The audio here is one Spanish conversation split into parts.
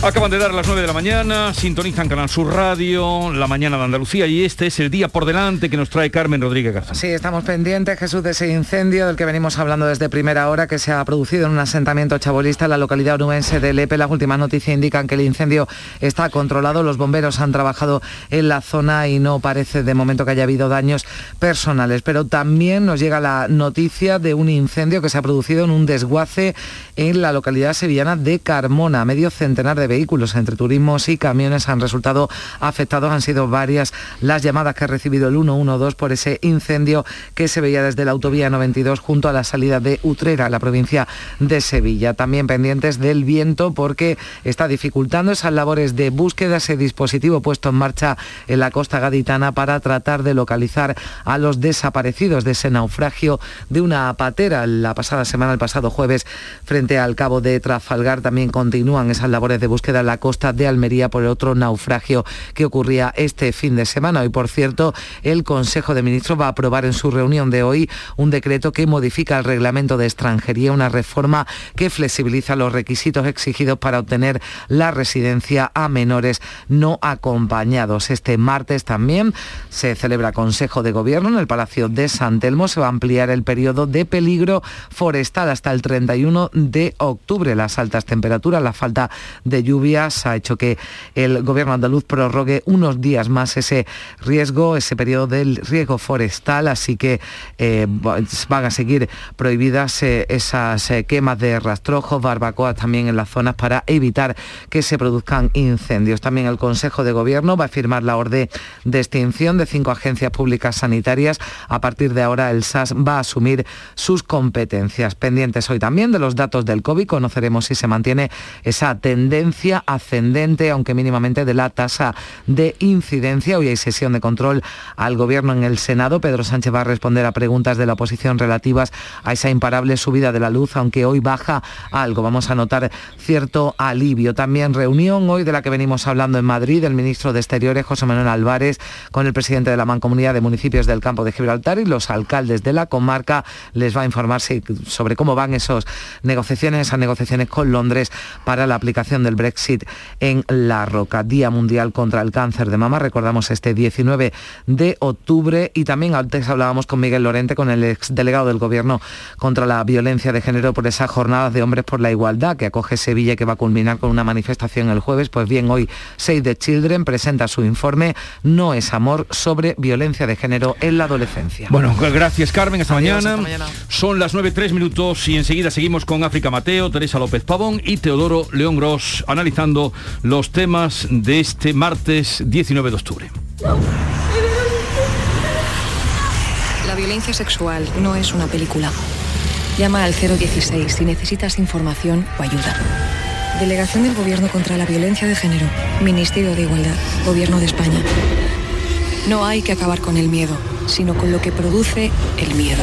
Acaban de dar las 9 de la mañana, sintonizan Canal Sur Radio, la mañana de Andalucía y este es el día por delante que nos trae Carmen Rodríguez Garzón. Sí, estamos pendientes, Jesús, de ese incendio del que venimos hablando desde primera hora que se ha producido en un asentamiento chabolista en la localidad onubense de Lepe. Las últimas noticias indican que el incendio está controlado, los bomberos han trabajado en la zona y no parece de momento que haya habido daños personales. Pero también nos llega la noticia de un incendio que se ha producido en un desguace en la localidad sevillana de Carmona, medio centenar de vehículos entre turismos y camiones han resultado afectados. Han sido varias las llamadas que ha recibido el 112 por ese incendio que se veía desde la autovía 92 junto a la salida de Utrera, la provincia de Sevilla. También pendientes del viento porque está dificultando esas labores de búsqueda, ese dispositivo puesto en marcha en la costa gaditana para tratar de localizar a los desaparecidos de ese naufragio de una patera la pasada semana, el pasado jueves, frente al cabo de Trafalgar. También continúan esas labores de búsqueda queda la costa de Almería por otro naufragio que ocurría este fin de semana. Hoy, por cierto, el Consejo de Ministros va a aprobar en su reunión de hoy un decreto que modifica el reglamento de extranjería, una reforma que flexibiliza los requisitos exigidos para obtener la residencia a menores no acompañados. Este martes también se celebra Consejo de Gobierno en el Palacio de San Telmo. Se va a ampliar el periodo de peligro forestal hasta el 31 de octubre. Las altas temperaturas, la falta de lluvia ha hecho que el gobierno andaluz prorrogue unos días más ese riesgo, ese periodo del riesgo forestal, así que eh, van a seguir prohibidas eh, esas eh, quemas de rastrojos, barbacoas también en las zonas para evitar que se produzcan incendios. También el Consejo de Gobierno va a firmar la orden de extinción de cinco agencias públicas sanitarias. A partir de ahora el SAS va a asumir sus competencias. Pendientes hoy también de los datos del COVID, conoceremos si se mantiene esa tendencia ascendente, aunque mínimamente, de la tasa de incidencia. Hoy hay sesión de control al Gobierno en el Senado. Pedro Sánchez va a responder a preguntas de la oposición relativas a esa imparable subida de la luz, aunque hoy baja algo. Vamos a notar cierto alivio. También reunión hoy de la que venimos hablando en Madrid, el ministro de Exteriores, José Manuel Álvarez, con el presidente de la Mancomunidad de Municipios del Campo de Gibraltar y los alcaldes de la comarca. Les va a informar sobre cómo van esas negociaciones, esas negociaciones con Londres para la aplicación del Brexit en La Roca. Día Mundial contra el Cáncer de Mama, recordamos este 19 de octubre y también antes hablábamos con Miguel Lorente, con el exdelegado del Gobierno contra la violencia de género por esa jornada de hombres por la igualdad que acoge Sevilla y que va a culminar con una manifestación el jueves. Pues bien, hoy Save the Children presenta su informe No es amor sobre violencia de género en la adolescencia. Bueno, gracias Carmen, hasta, mañana. mañana. Son las 9.3 minutos y enseguida seguimos con África Mateo, Teresa López Pavón y Teodoro León Gross analizando los temas de este martes 19 de octubre. La violencia sexual no es una película. Llama al 016 si necesitas información o ayuda. Delegación del Gobierno contra la Violencia de Género. Ministerio de Igualdad. Gobierno de España. No hay que acabar con el miedo, sino con lo que produce el miedo.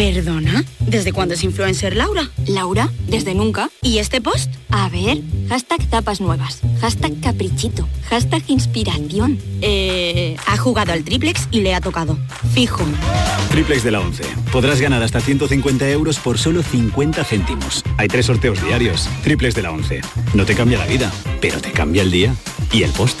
¿Perdona? ¿Desde cuándo es influencer Laura? Laura, desde nunca. ¿Y este post? A ver, hashtag tapas nuevas, hashtag caprichito, hashtag inspiración. Eh, ha jugado al triplex y le ha tocado. Fijo. Triplex de la 11. Podrás ganar hasta 150 euros por solo 50 céntimos. Hay tres sorteos diarios. Triplex de la 11. No te cambia la vida, pero te cambia el día y el post.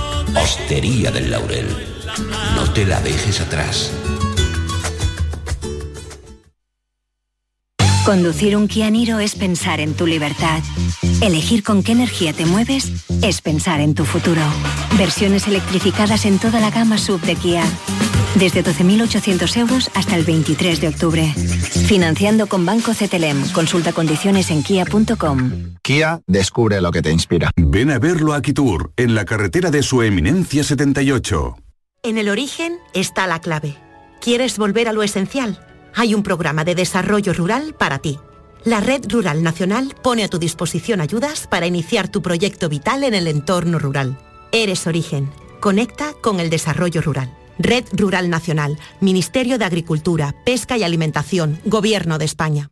Hostería del Laurel, no te la dejes atrás. Conducir un Kia Niro es pensar en tu libertad. Elegir con qué energía te mueves es pensar en tu futuro. Versiones electrificadas en toda la gama sub de Kia. Desde 12.800 euros hasta el 23 de octubre. Financiando con Banco CTLM. Consulta condiciones en kia.com. Kia descubre lo que te inspira. Ven a verlo a Kitur, en la carretera de su eminencia 78. En el origen está la clave. ¿Quieres volver a lo esencial? hay un programa de desarrollo rural para ti. La Red Rural Nacional pone a tu disposición ayudas para iniciar tu proyecto vital en el entorno rural. Eres origen. Conecta con el desarrollo rural. Red Rural Nacional, Ministerio de Agricultura, Pesca y Alimentación, Gobierno de España.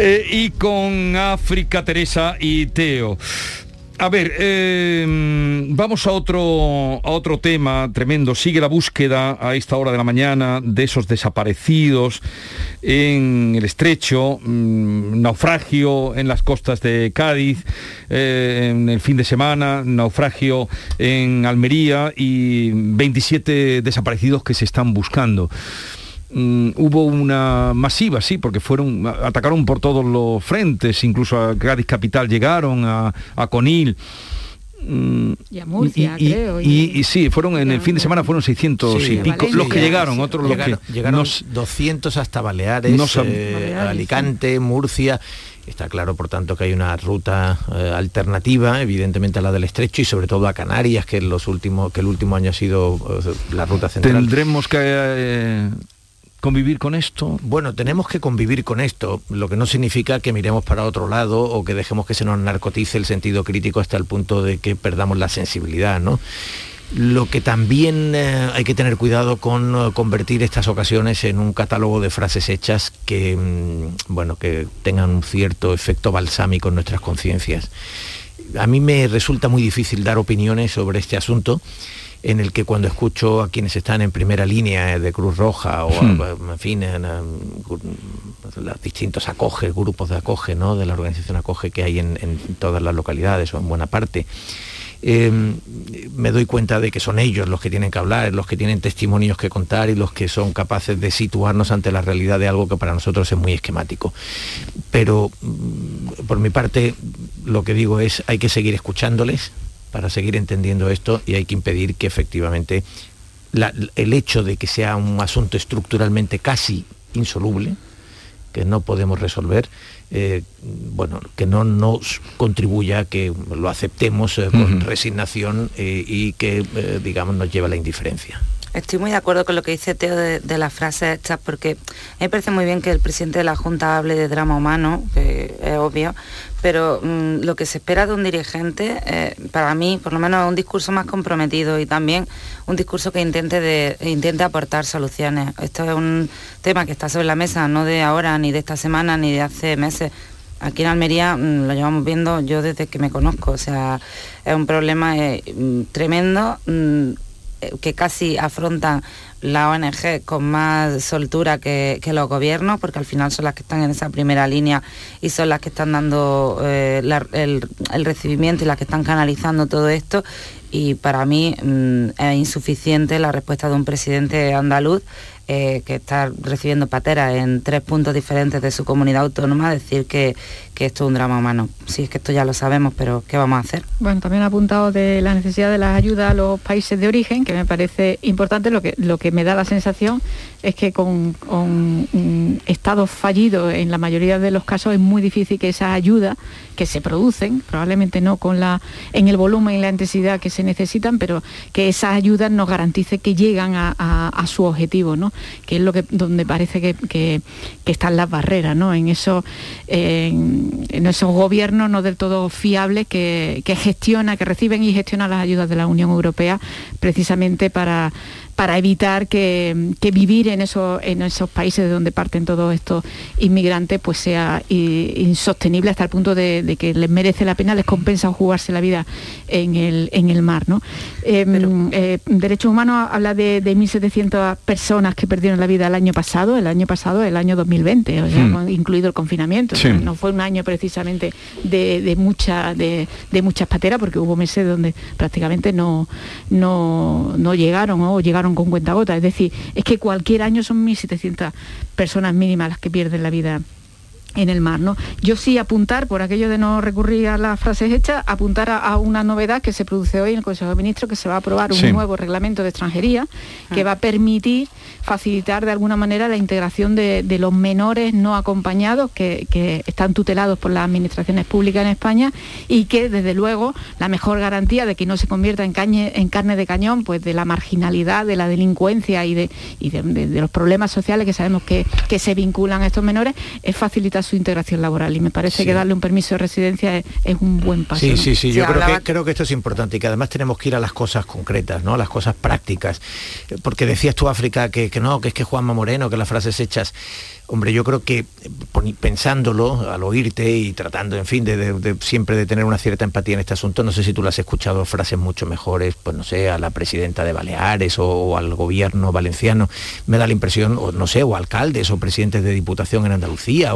Eh, y con África, Teresa y Teo. A ver, em, vamos a otro, a otro tema tremendo. Sigue la búsqueda a esta hora de la mañana de esos desaparecidos en el estrecho, mm, naufragio en las costas de Cádiz, eh, en el fin de semana, naufragio en Almería y 27 desaparecidos que se están buscando. Mm, hubo una masiva, sí, porque fueron, atacaron por todos los frentes, incluso a Cádiz Capital llegaron, a, Conil. Mm, y a Murcia, creo. Y, sí, fueron en el fin de semana fueron 600 y pico los que llegaron, otros los que llegaron 200 hasta Baleares, eh, Alicante, Murcia. Está claro, por tanto, que hay una ruta eh, alternativa, evidentemente a la del Estrecho y sobre todo a Canarias, que los últimos, que el último año ha sido eh, la ruta central. Tendremos que convivir con esto? Bueno, tenemos que convivir con esto, lo que no significa que miremos para otro lado o que dejemos que se nos narcotice el sentido crítico hasta el punto de que perdamos la sensibilidad, ¿no? Lo que también eh, hay que tener cuidado con eh, convertir estas ocasiones en un catálogo de frases hechas que, mm, bueno, que tengan un cierto efecto balsámico en nuestras conciencias. A mí me resulta muy difícil dar opiniones sobre este asunto en el que cuando escucho a quienes están en primera línea eh, de Cruz Roja o hmm. en fin en, los distintos acoge, grupos de acoge, ¿no? de la organización acoge que hay en, todas las localidades o en buena parte. Em, me doy cuenta de que son ellos los que tienen que hablar, los que tienen testimonios que contar y los que son capaces de situarnos ante la realidad de algo que para nosotros es muy esquemático. Pero mm, por mi parte lo que digo es hay que seguir escuchándoles, para seguir entendiendo esto y hay que impedir que efectivamente el hecho de que sea un asunto estructuralmente casi insoluble, que no podemos resolver, eh, bueno, que no nos contribuya a que lo aceptemos eh, con resignación eh, y que, digamos, nos lleve a la indiferencia. Estoy muy de acuerdo con lo que dice Teo de, las frases hechas, porque me parece muy bien que el presidente de la Junta hable de drama humano, que es obvio, pero mm, lo que se espera de un dirigente, eh, para mí, por lo menos, es un discurso más comprometido y también un discurso que intente, intente aportar soluciones. Esto es un tema que está sobre la mesa, no de ahora, ni de esta semana, ni de hace meses. Aquí en Almería mm, lo llevamos viendo yo desde que me conozco, o sea, es un problema eh, mm, tremendo que casi afrontan la ONG con más soltura que, los gobiernos, porque al final son las que están en esa primera línea y son las que están dando eh, el, recibimiento y las que están canalizando todo esto. Y para mí mm, es insuficiente la respuesta de un presidente andaluz eh, que está recibiendo pateras en tres puntos diferentes de su comunidad autónoma, decir que, que esto es un drama humano. Sí, es que esto ya lo sabemos, pero ¿qué vamos a hacer? Bueno, también ha apuntado de la necesidad de las ayudas a los países de origen, que me parece importante, lo que, lo que me da la sensación es que con, estados fallidos en la mayoría de los casos es muy difícil que esas ayudas que se producen, probablemente no con la, en el volumen y la intensidad que se necesitan, pero que esas ayudas nos garantice que llegan a, su objetivo, ¿no? que es lo que donde parece que, están las barreras, ¿no? en, eso, esos gobiernos no del todo fiables que, que gestiona, que reciben y gestionan las ayudas de la Unión Europea precisamente para para evitar que, vivir en esos, en esos países de donde parten todos estos inmigrantes pues sea insostenible hasta el punto de, que les merece la pena, les compensa jugarse la vida en el, en el mar. ¿no? Em, eh, Derechos Humanos habla de, 1.700 personas que perdieron la vida el año pasado, el año pasado, el año 2020, hmm. incluido el confinamiento. no fue un año precisamente de, mucha, de, muchas pateras porque hubo meses donde prácticamente no, no, no llegaron o llegaron con cuenta gota. Es decir, es que cualquier año son 1.700 personas mínimas las que pierden la vida en el mar. ¿no? Yo sí apuntar, por aquello de no recurrir a las frases hechas, apuntar a, una novedad que se produce hoy en el Consejo de Ministros, que se va a aprobar un nuevo reglamento de extranjería que ah. va a permitir facilitar de alguna manera la integración de, los menores no acompañados que, están tutelados por las administraciones públicas en España y que desde luego la mejor garantía de que no se convierta en, en carne de cañón pues de la marginalidad, de la delincuencia y de, los problemas sociales que sabemos que, que se vinculan a estos menores es facilitar su integración laboral y me parece que darle un permiso de residencia es, un buen paso. Sí, sí, sí, yo creo, que, creo que esto es importante y que además tenemos que ir a las cosas concretas, ¿no? a las cosas prácticas. Porque decías tú, África, que, que no, que es que Juanma Moreno, que las frases hechas Hombre, yo creo que pensándolo al oírte y tratando, en fin, de, siempre de tener una cierta empatía en este asunto, no sé si tú le has escuchado frases mucho mejores, pues no sé, a la presidenta de Baleares o, al gobierno valenciano, me da la impresión, o no sé, o alcaldes o presidentes de diputación en Andalucía,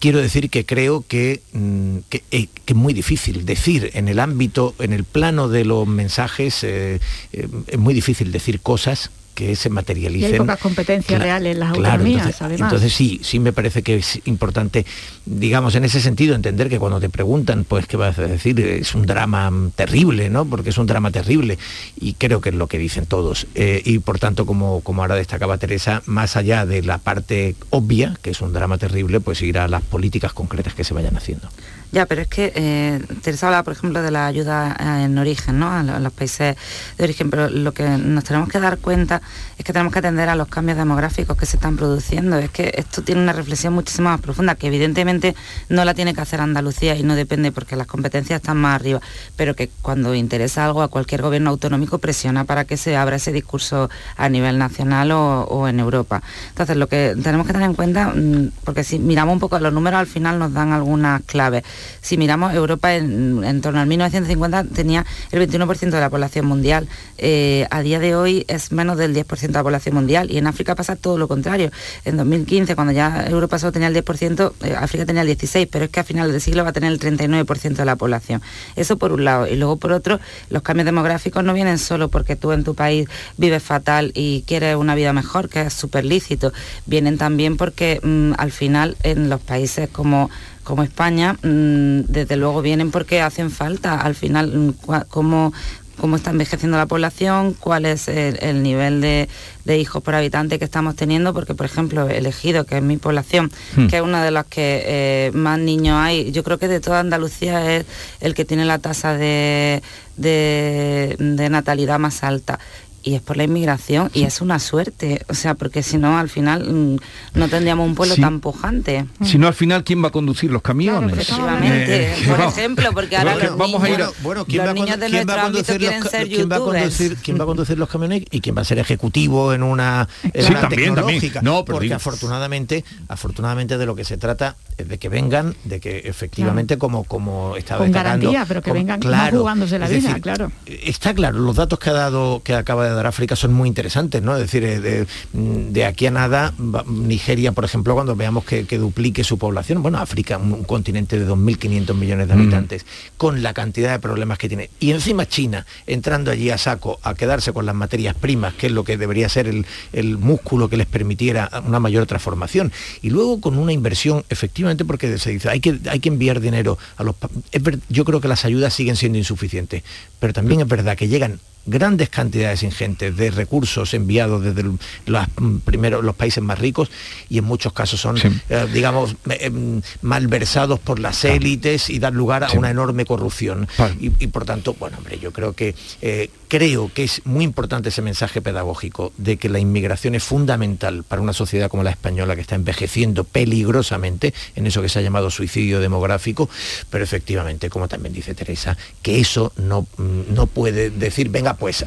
quiero decir que creo que, mm, eh, que, es muy difícil decir en el ámbito, en el plano de los mensajes, eh, eh, es muy difícil decir cosas que se materialicen. Y hay pocas competencias reales en las autonomías, entonces, además. Entonces sí, sí me parece que es importante, digamos, en ese sentido, entender que cuando te preguntan, pues, ¿qué vas a decir? Es un drama terrible, ¿no? Porque es un drama terrible. Y creo que es lo que dicen todos. Eh, y por tanto, como, como ahora destacaba Teresa, más allá de la parte obvia, que es un drama terrible, pues ir a las políticas concretas que se vayan haciendo. Ya, pero es que eh, Teresa habla, por ejemplo, de la ayuda en origen, ¿no? A los países de origen, pero lo que nos tenemos que dar cuenta es que tenemos que atender a los cambios demográficos que se están produciendo. Es que esto tiene una reflexión muchísimo más profunda, que evidentemente no la tiene que hacer Andalucía y no depende porque las competencias están más arriba, pero que cuando interesa algo a cualquier gobierno autonómico presiona para que se abra ese discurso a nivel nacional o, en Europa. Entonces, lo que tenemos que tener en cuenta, mm, porque si miramos un poco los números al final nos dan algunas claves si miramos, Europa en, torno al 1950 tenía el 21% de la población mundial. Eh, a día de hoy es menos del 10% de la población mundial y en África pasa todo lo contrario. En 2015, cuando ya Europa solo tenía el 10%, eh, África tenía el 16%, pero es que a final del siglo va a tener el 39% de la población. Eso por un lado. Y luego por otro, los cambios demográficos no vienen solo porque tú en tu país vives fatal y quieres una vida mejor, que es súper lícito. Vienen también porque mm, al final en los países como como España, mm, desde luego vienen porque hacen falta. Al final, mm, cómo, cómo está envejeciendo la población, cuál es el, nivel de, hijos por habitante que estamos teniendo, porque por ejemplo elegido, que es mi población, hmm. que es una de las que eh, más niños hay, yo creo que de toda Andalucía es el que tiene la tasa de, de natalidad más alta y es por la inmigración y es una suerte, o sea, porque si no al final mm, no tendríamos un pueblo tan pujante. Si no al final quién va a conducir los camiones. Eh, por ejemplo, porque ahora los vamos a ir bueno, ¿quién va, a conducir los, ¿quién va a conducir, quién va a conducir los camiones y quién va a ser ejecutivo en una, sí, también, tecnológica? No, porque afortunadamente, afortunadamente de lo que se trata es de que vengan, de que efectivamente como como estaba con garantía, pero que vengan claro, jugándose la vida, claro. Está claro, los datos que ha dado que acaba de de dar África son muy interesantes, ¿no? Es decir, eh, mm, de, aquí a nada, Nigeria, por ejemplo, cuando veamos que, duplique su población, bueno, África, un, continente de 2.500 millones de mm. habitantes, con la cantidad de problemas que tiene. Y encima China, entrando allí a saco, a quedarse con las materias primas, que es lo que debería ser el, el músculo que les permitiera una mayor transformación. Y luego con una inversión, efectivamente, porque se dice, hay que, hay que enviar dinero a los... Yo creo que las ayudas siguen siendo insuficientes, pero también es verdad que llegan grandes cantidades ingentes de recursos enviados desde los, primeros, los países más ricos y en muchos casos son, eh, digamos, em, malversados por las élites y dan lugar a una enorme corrupción. Y, por tanto, bueno, hombre, yo creo que eh, creo que es muy importante ese mensaje pedagógico de que la inmigración es fundamental para una sociedad como la española que está envejeciendo peligrosamente en eso que se ha llamado suicidio demográfico, pero efectivamente, como también dice Teresa, que eso no, mm, no puede decir, venga, pues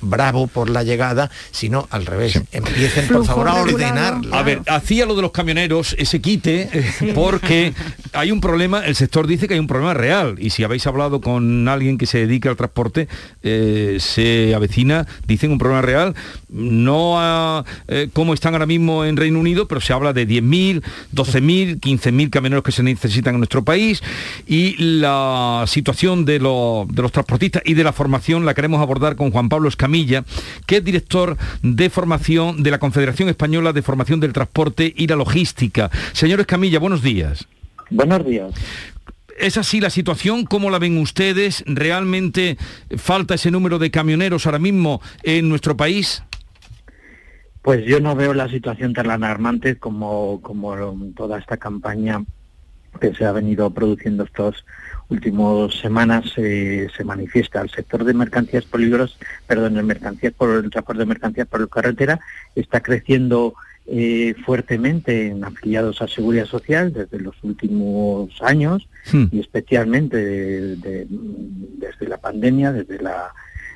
bravo por la llegada, sino al revés. Empiecen, por favor, a ordenar. A ver, hacía lo de los camioneros ese quite eh, porque hay un problema, el sector dice que hay un problema real y si habéis hablado con alguien que se dedique al transporte, eh, se avecina, dicen un problema real, no a, eh, como están ahora mismo en Reino Unido, pero se habla de 10.000, 12.000, 15.000 camioneros que se necesitan en nuestro país y la situación de, de los transportistas y de la formación la queremos abordar con Juan Pablo Escamilla, que es director de formación de la Confederación Española de Formación del Transporte y la Logística. Señor Escamilla, buenos días. Buenos días. ¿Es así la situación? ¿Cómo la ven ustedes? ¿Realmente falta ese número de camioneros ahora mismo en nuestro país? Pues yo no veo la situación tan alarmante como, como toda esta campaña que se ha venido produciendo estos últimas semanas se manifiesta. El sector de mercancías peligrosas, perdón, el mercancías por el transporte de mercancías por carretera está creciendo eh, fuertemente en afiliados a Seguridad Social desde los últimos años hmm. y especialmente desde la pandemia, desde la,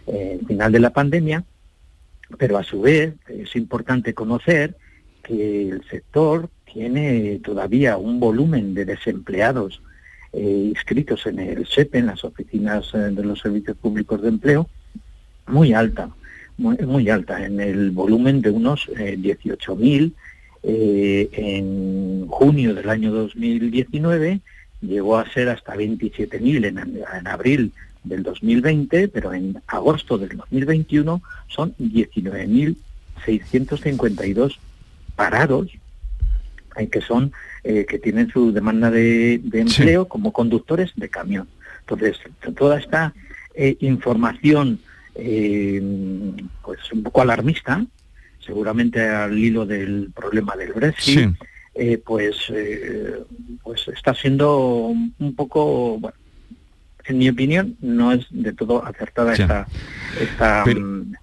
eh, el final de la pandemia, pero a su vez es importante conocer que el sector tiene todavía un volumen de desempleados eh, inscritos en el SEPE, en las oficinas de los servicios públicos de empleo, muy alta, muy, alta, en el volumen de unos 18.000 eh, en junio del año 2019 llegó a ser hasta 27.000 en, en abril del 2020, pero en agosto del 2021 son 19.652 parados que son eh, que tienen su demanda de, empleo como conductores de camión. Entonces, toda esta eh, información, eh, pues un poco alarmista, seguramente al hilo del problema del Brexit, pues, pues está siendo un poco, bueno, en mi opinión, no es de todo acertada esta... esta mm,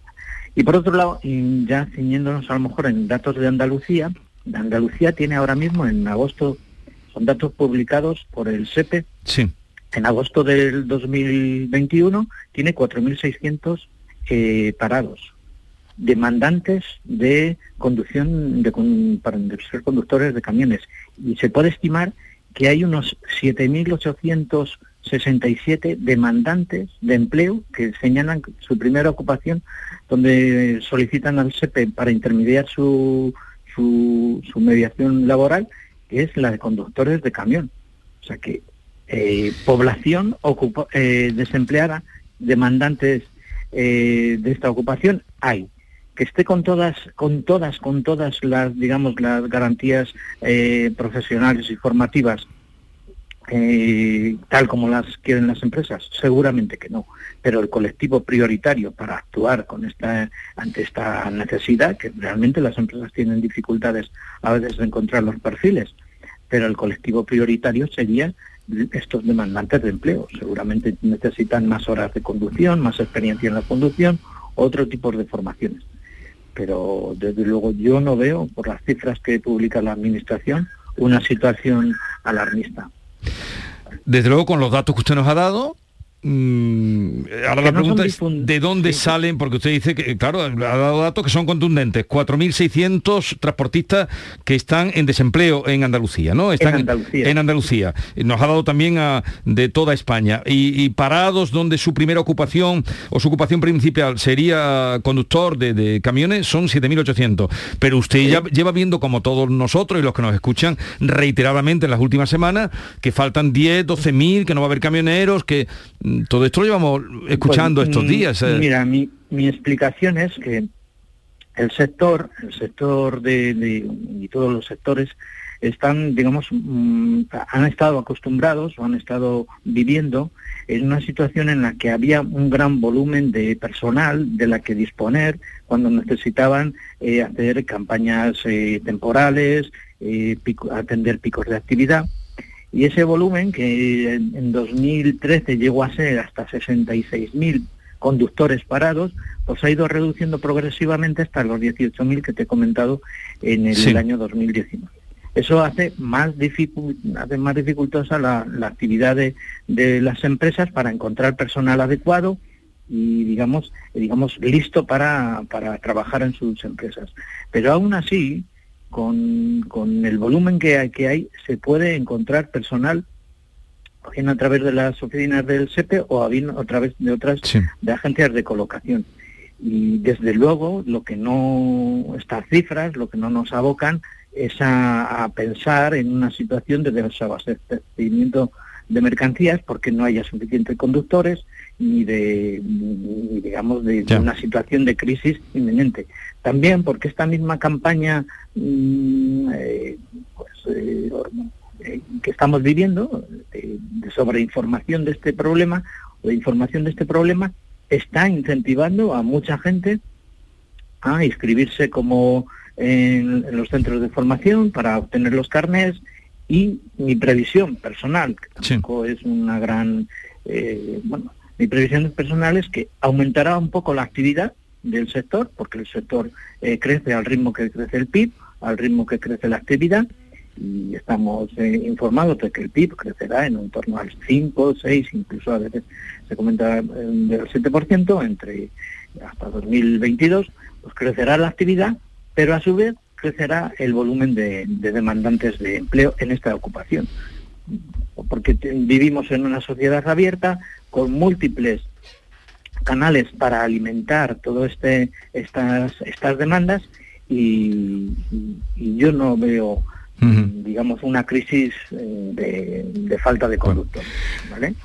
y por otro lado, ya ciñéndonos a lo mejor en datos de Andalucía, Andalucía tiene ahora mismo en agosto, son datos publicados por el SEPE, sí. En agosto del 2021 tiene 4.600 eh, parados, demandantes de conducción, de, para ser conductores de camiones. Y se puede estimar que hay unos 7.867 demandantes de empleo que señalan su primera ocupación, donde solicitan al SEPE para intermediar su su, mediación laboral, que es la de conductores de camión. O sea que eh, población ocupa, eh, desempleada, demandantes eh, de esta ocupación hay. Que esté con todas, con todas, con todas las, digamos, las garantías profesionales y formativas eh, tal como las quieren las empresas? Seguramente que no. Pero el colectivo prioritario para actuar con esta, ante esta necesidad, que realmente las empresas tienen dificultades a veces de encontrar los perfiles, pero el colectivo prioritario sería estos demandantes de empleo. Seguramente necesitan más horas de conducción, más experiencia en la conducción, otro tipo de formaciones. Pero desde luego yo no veo, por las cifras que publica la Administración, una situación alarmista. Desde luego, con los datos que usted nos ha dado, Mm, ahora la pregunta es de dónde salen, porque usted dice que, claro, ha dado datos que son contundentes, 4.600 transportistas que están en desempleo en Andalucía, ¿no? Están en Andalucía. Nos ha dado también a, de toda España. Y, parados donde su primera ocupación o su ocupación principal sería conductor de, camiones son 7.800. Pero usted ya lleva viendo, como todos nosotros y los que nos escuchan reiteradamente en las últimas semanas, que faltan 10, 12.000, que no va a haber camioneros, que todo esto lo llevamos escuchando pues, estos días. Eh. Mira, mi, explicación es que el sector, el sector de, y todos los sectores están, digamos, mm, han estado acostumbrados o han estado viviendo en una situación en la que había un gran volumen de personal de la que disponer cuando necesitaban eh, hacer campañas eh, temporales, atender picos de actividad y ese volumen que en 2013 llegó a ser hasta 66.000 conductores parados, pues ha ido reduciendo progresivamente hasta los 18.000 que te he comentado en el, año 2019. Eso hace más, hace más dificultosa la, actividad de, las empresas para encontrar personal adecuado y digamos, digamos listo para, para trabajar en sus empresas. Pero aún así, con, el volumen que hay, que hay, se puede encontrar personal bien a través de las oficinas del SEPE o bien a través de otras de agencias de colocación. Y desde luego lo que no, estas cifras, lo que no nos abocan es a, pensar en una situación de desabastecimiento de mercancías porque no haya suficientes conductores ni de digamos de, una situación de crisis inminente. También porque esta misma campaña mm, eh, pues, eh, eh, que estamos viviendo de, sobreinformación de este problema o de información de este problema está incentivando a mucha gente a inscribirse como en, los centros de formación para obtener los carnés y mi previsión personal, que tampoco es una gran, bueno, mi previsión personal es que aumentará un poco la actividad del sector, porque el sector eh, crece al ritmo que crece el PIB, al ritmo que crece la actividad, y estamos eh, informados de que el PIB crecerá en un torno al 5, 6, incluso a veces se comenta eh, del 7%, entre hasta 2022, pues crecerá la actividad, pero a su vez crecerá el volumen de, de demandantes de empleo en esta ocupación. Porque vivimos en una sociedad abierta con múltiples canales para alimentar todas este, estas, estas demandas y, yo no veo digamos, una crisis eh, de, falta de conducto.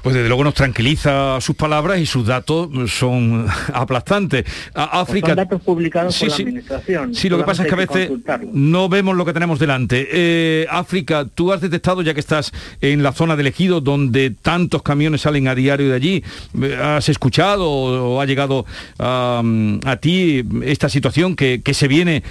Pues desde luego nos tranquiliza sus palabras y sus datos son aplastantes. África... son datos publicados por la Administración. Sí, lo que pasa es que a veces no vemos lo que tenemos delante. Eh, África, tú has detectado, ya que estás en la zona del ejido, donde tantos camiones salen a diario de allí, eh, ¿has escuchado o, ha llegado a, ti esta situación que, se viene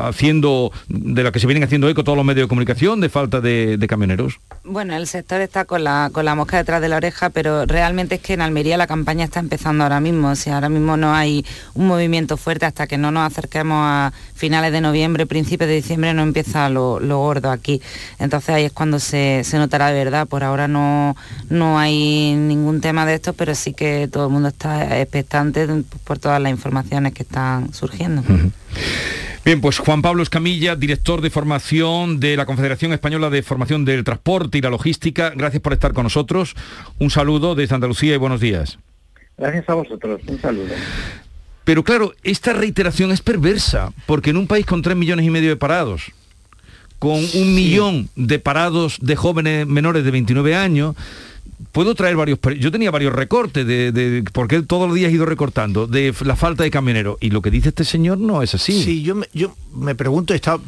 haciendo, de la que se vienen haciendo eco todos los medios de comunicación de falta de, camioneros? Bueno, el sector está con la, con la mosca detrás de la oreja, pero realmente es que en Almería la campaña está empezando ahora mismo. O sea, ahora mismo no hay un movimiento fuerte hasta que no nos acerquemos a finales de noviembre, principios de diciembre, no empieza lo, gordo aquí. Entonces ahí es cuando se, notará de verdad. Por ahora no, no hay ningún tema de esto, pero sí que todo el mundo está expectante por todas las informaciones que están surgiendo. Bien, pues Juan Pablo Escamilla, director de formación de la Confederación Española de Formación del Transporte y la Logística, gracias por estar con nosotros. Un saludo desde Andalucía y buenos días. Gracias a vosotros, un saludo. Pero claro, esta reiteración es perversa, porque en un país con 3 millones y medio de parados, con un millón de parados de jóvenes menores de 29 años, puedo traer varios, yo tenía varios recortes de, porque todos los días he ido recortando, de la falta de camioneros. Y lo que dice este señor no es así. Sí, yo me, yo me pregunto, está,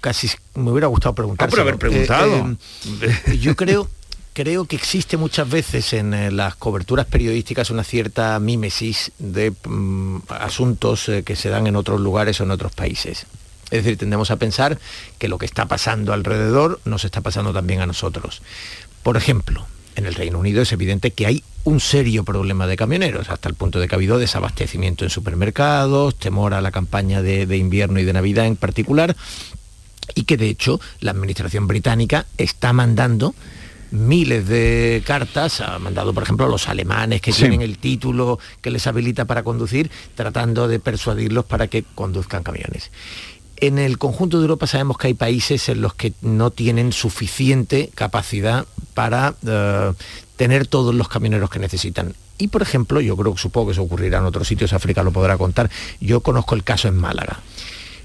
casi me hubiera gustado preguntar. Ah, haber preguntado. Eh, eh, yo creo creo que existe muchas veces en eh, las coberturas periodísticas una cierta mímesis de mm, asuntos que se dan en otros lugares o en otros países. Es decir, tendemos a pensar que lo que está pasando alrededor nos está pasando también a nosotros. Por ejemplo, en el Reino Unido es evidente que hay un serio problema de camioneros, hasta el punto de que ha habido desabastecimiento en supermercados, temor a la campaña de, invierno y de Navidad en particular, y que de hecho la administración británica está mandando miles de cartas, ha mandado por ejemplo a los alemanes que tienen el título que les habilita para conducir, tratando de persuadirlos para que conduzcan camiones. En el conjunto de Europa sabemos que hay países en los que no tienen suficiente capacidad para eh, tener todos los camioneros que necesitan. Y por ejemplo, yo creo que supongo que eso ocurrirá en otros sitios, África lo podrá contar, yo conozco el caso en Málaga.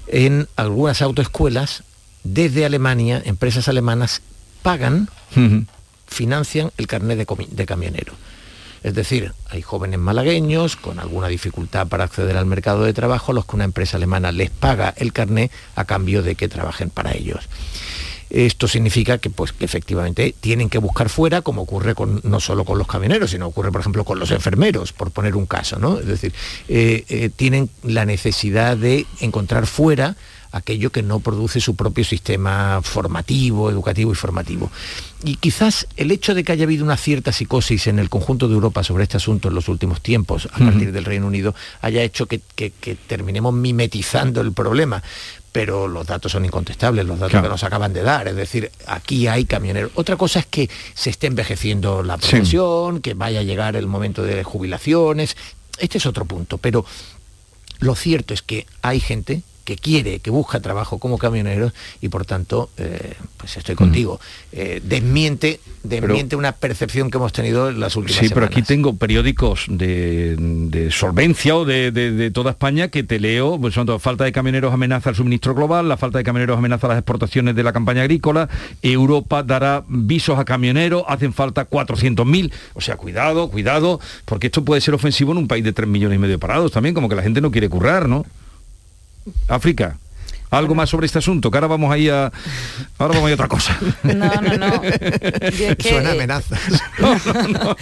En algunas autoescuelas, desde Alemania, empresas alemanas pagan, financian el carnet de, de camionero. Es decir, hay jóvenes malagueños con alguna dificultad para acceder al mercado de trabajo, los que una empresa alemana les paga el carné a cambio de que trabajen para ellos. Esto significa que, pues, efectivamente tienen que buscar fuera, como ocurre no solo con los camioneros, sino ocurre, por ejemplo, con los enfermeros, por poner un caso, ¿no? Es decir, eh, eh, tienen la necesidad de encontrar fuera aquello que no produce su propio sistema formativo, educativo y formativo. Y quizás el hecho de que haya habido una cierta psicosis en el conjunto de Europa sobre este asunto en los últimos tiempos, a partir del Reino Unido, haya hecho que, terminemos mimetizando el problema pero los datos son incontestables, los datos que nos acaban de dar. Es decir, aquí hay camioneros. Otra cosa es que se esté envejeciendo la profesión, que vaya a llegar el momento de jubilaciones. Este es otro punto, pero lo cierto es que hay gente que quiere, que busca trabajo como camionero y por tanto, eh, pues estoy contigo. Eh, desmiente, desmiente una percepción que hemos tenido en las últimas Sí, pero aquí tengo periódicos de, solvencia o de, toda España que te leo, pues son falta de camioneros amenaza el suministro global, la falta de camioneros amenaza las exportaciones de la campaña agrícola, Europa dará visos a camioneros, hacen falta 400.000, o sea, cuidado, cuidado, porque esto puede ser ofensivo en un país de 3 millones y medio de parados también, como que la gente no quiere currar, ¿no? África. Algo más sobre este asunto, que ahora vamos ahí a. Ahora vamos a, otra cosa. No, no, no. Suena amenaza.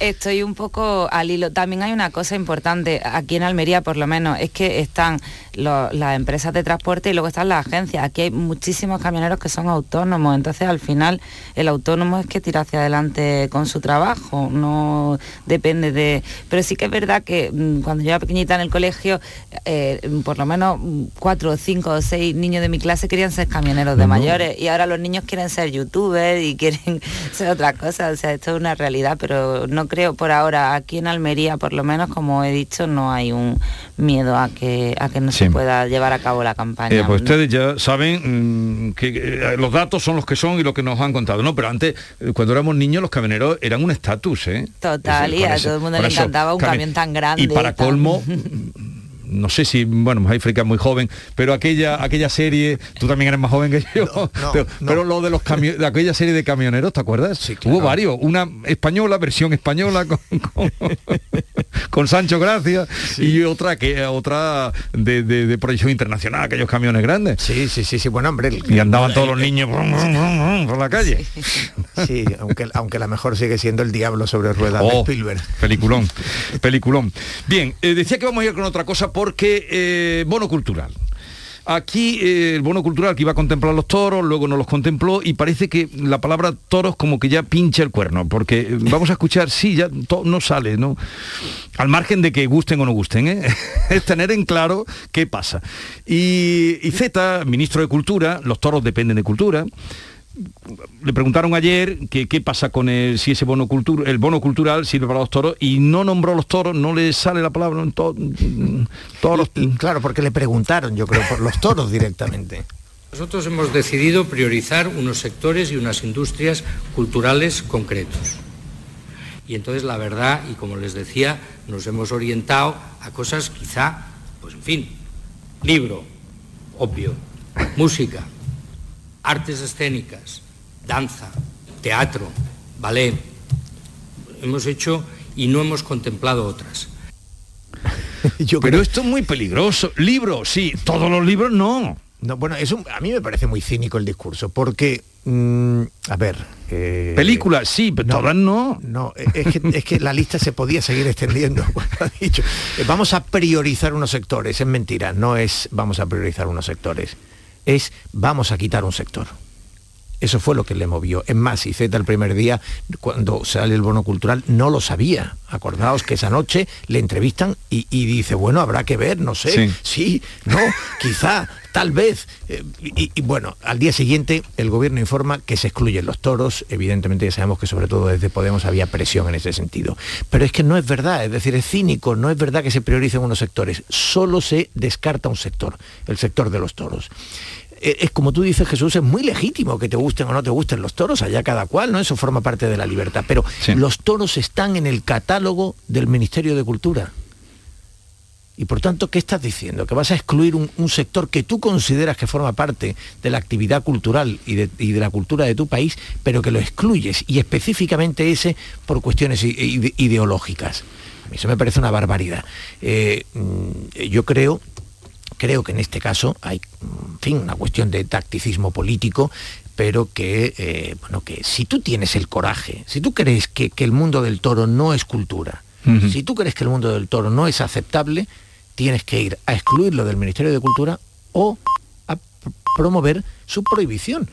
Estoy un poco al hilo. También hay una cosa importante, aquí en Almería por lo menos, es que están las empresas de transporte y luego están las agencias. Aquí hay muchísimos camioneros que son autónomos, entonces al final el autónomo es que tira hacia adelante con su trabajo, no depende de... Pero sí que es verdad que mm, cuando yo era pequeñita en el colegio, eh, por lo menos cuatro, cinco o seis niños de mi clase querían ser camioneros de mayores y ahora los niños quieren ser youtubers y quieren ser otra cosa. O sea, esto es una realidad, pero no creo por ahora, aquí en Almería por lo menos, como he dicho, no hay un miedo a que, a que no se pueda llevar a cabo la campaña. Eh, pues ustedes ya saben mm, que eh, los datos son los que son y lo que nos han contado, ¿no? Pero antes, eh, cuando éramos niños, los camioneros eran un estatus, ¿eh? Total, y a todo el mundo le encantaba un camión tan grande. Y para colmo, no sé si, bueno, África es muy joven, pero aquella, aquella serie, tú también eres más joven que yo, pero, lo de los camiones, de aquella serie de camioneros, ¿te acuerdas? Sí, Hubo varios, una española, versión española con, Sancho Gracia y otra que otra de, proyección internacional, aquellos camiones grandes. Sí, sí, sí, sí, bueno, hombre. y andaban todos los niños por la calle. Sí, aunque, aunque la mejor sigue siendo el diablo sobre ruedas de oh, Spielberg. Peliculón, peliculón. Bien, eh, decía que vamos a ir con otra cosa porque eh, bono cultural. Aquí eh, el bono cultural que iba a contemplar los toros, luego no los contempló y parece que la palabra toros como que ya pincha el cuerno, porque eh, vamos a escuchar, sí, ya no sale, ¿no? Al margen de que gusten o no gusten, es tener en claro qué pasa. Y, y Z, ministro de Cultura, los toros dependen de cultura, le preguntaron ayer que qué pasa con el, si ese bono cultural, el bono cultural sirve para los toros y no nombró los toros, no le sale la palabra en todos los... Claro, porque le preguntaron, yo creo, por los toros directamente. Nosotros hemos decidido priorizar unos sectores y unas industrias culturales concretos. Y entonces la verdad, y como les decía, nos hemos orientado a cosas quizá, pues en fin, libro, obvio, música, artes escénicas, danza, teatro, ballet. Hemos hecho y no hemos contemplado otras. Pero esto es muy peligroso. Libros, sí, todos los libros no. No, bueno, eso a mí me parece muy cínico el discurso, porque, mm, a ver... Eh, Películas, sí, pero todas no. No, es que, la lista se podía seguir extendiendo. dicho. Vamos a priorizar unos sectores, es mentira, no es vamos a priorizar unos sectores es vamos a quitar un sector. Eso fue lo que le movió. Es más, y Z el primer día, cuando sale el bono cultural, no lo sabía. Acordaos que esa noche le entrevistan y, dice, bueno, habrá que ver, no sé, sí, no, quizá, tal vez. Eh, y, bueno, al día siguiente el gobierno informa que se excluyen los toros. Evidentemente ya sabemos que sobre todo desde Podemos había presión en ese sentido. Pero es que no es verdad, es decir, es cínico, no es verdad que se prioricen unos sectores, solo se descarta un sector, el sector de los toros. Eh, es como tú dices, Jesús, es muy legítimo que te gusten o no te gusten los toros, allá cada cual, ¿no? Eso forma parte de la libertad. Pero los toros están en el catálogo del Ministerio de Cultura. Y por tanto, ¿qué estás diciendo? ¿Que vas a excluir un, sector que tú consideras que forma parte de la actividad cultural y de, la cultura de tu país, pero que lo excluyes, y específicamente ese por cuestiones ideológicas? A mí eso me parece una barbaridad. Eh, mm, yo creo creo que en este caso hay, en fin, una cuestión de tacticismo político, pero que, eh, bueno, que si tú tienes el coraje, si tú crees que, el mundo del toro no es cultura, si tú crees que el mundo del toro no es aceptable, tienes que ir a excluirlo del Ministerio de Cultura o a promover su prohibición.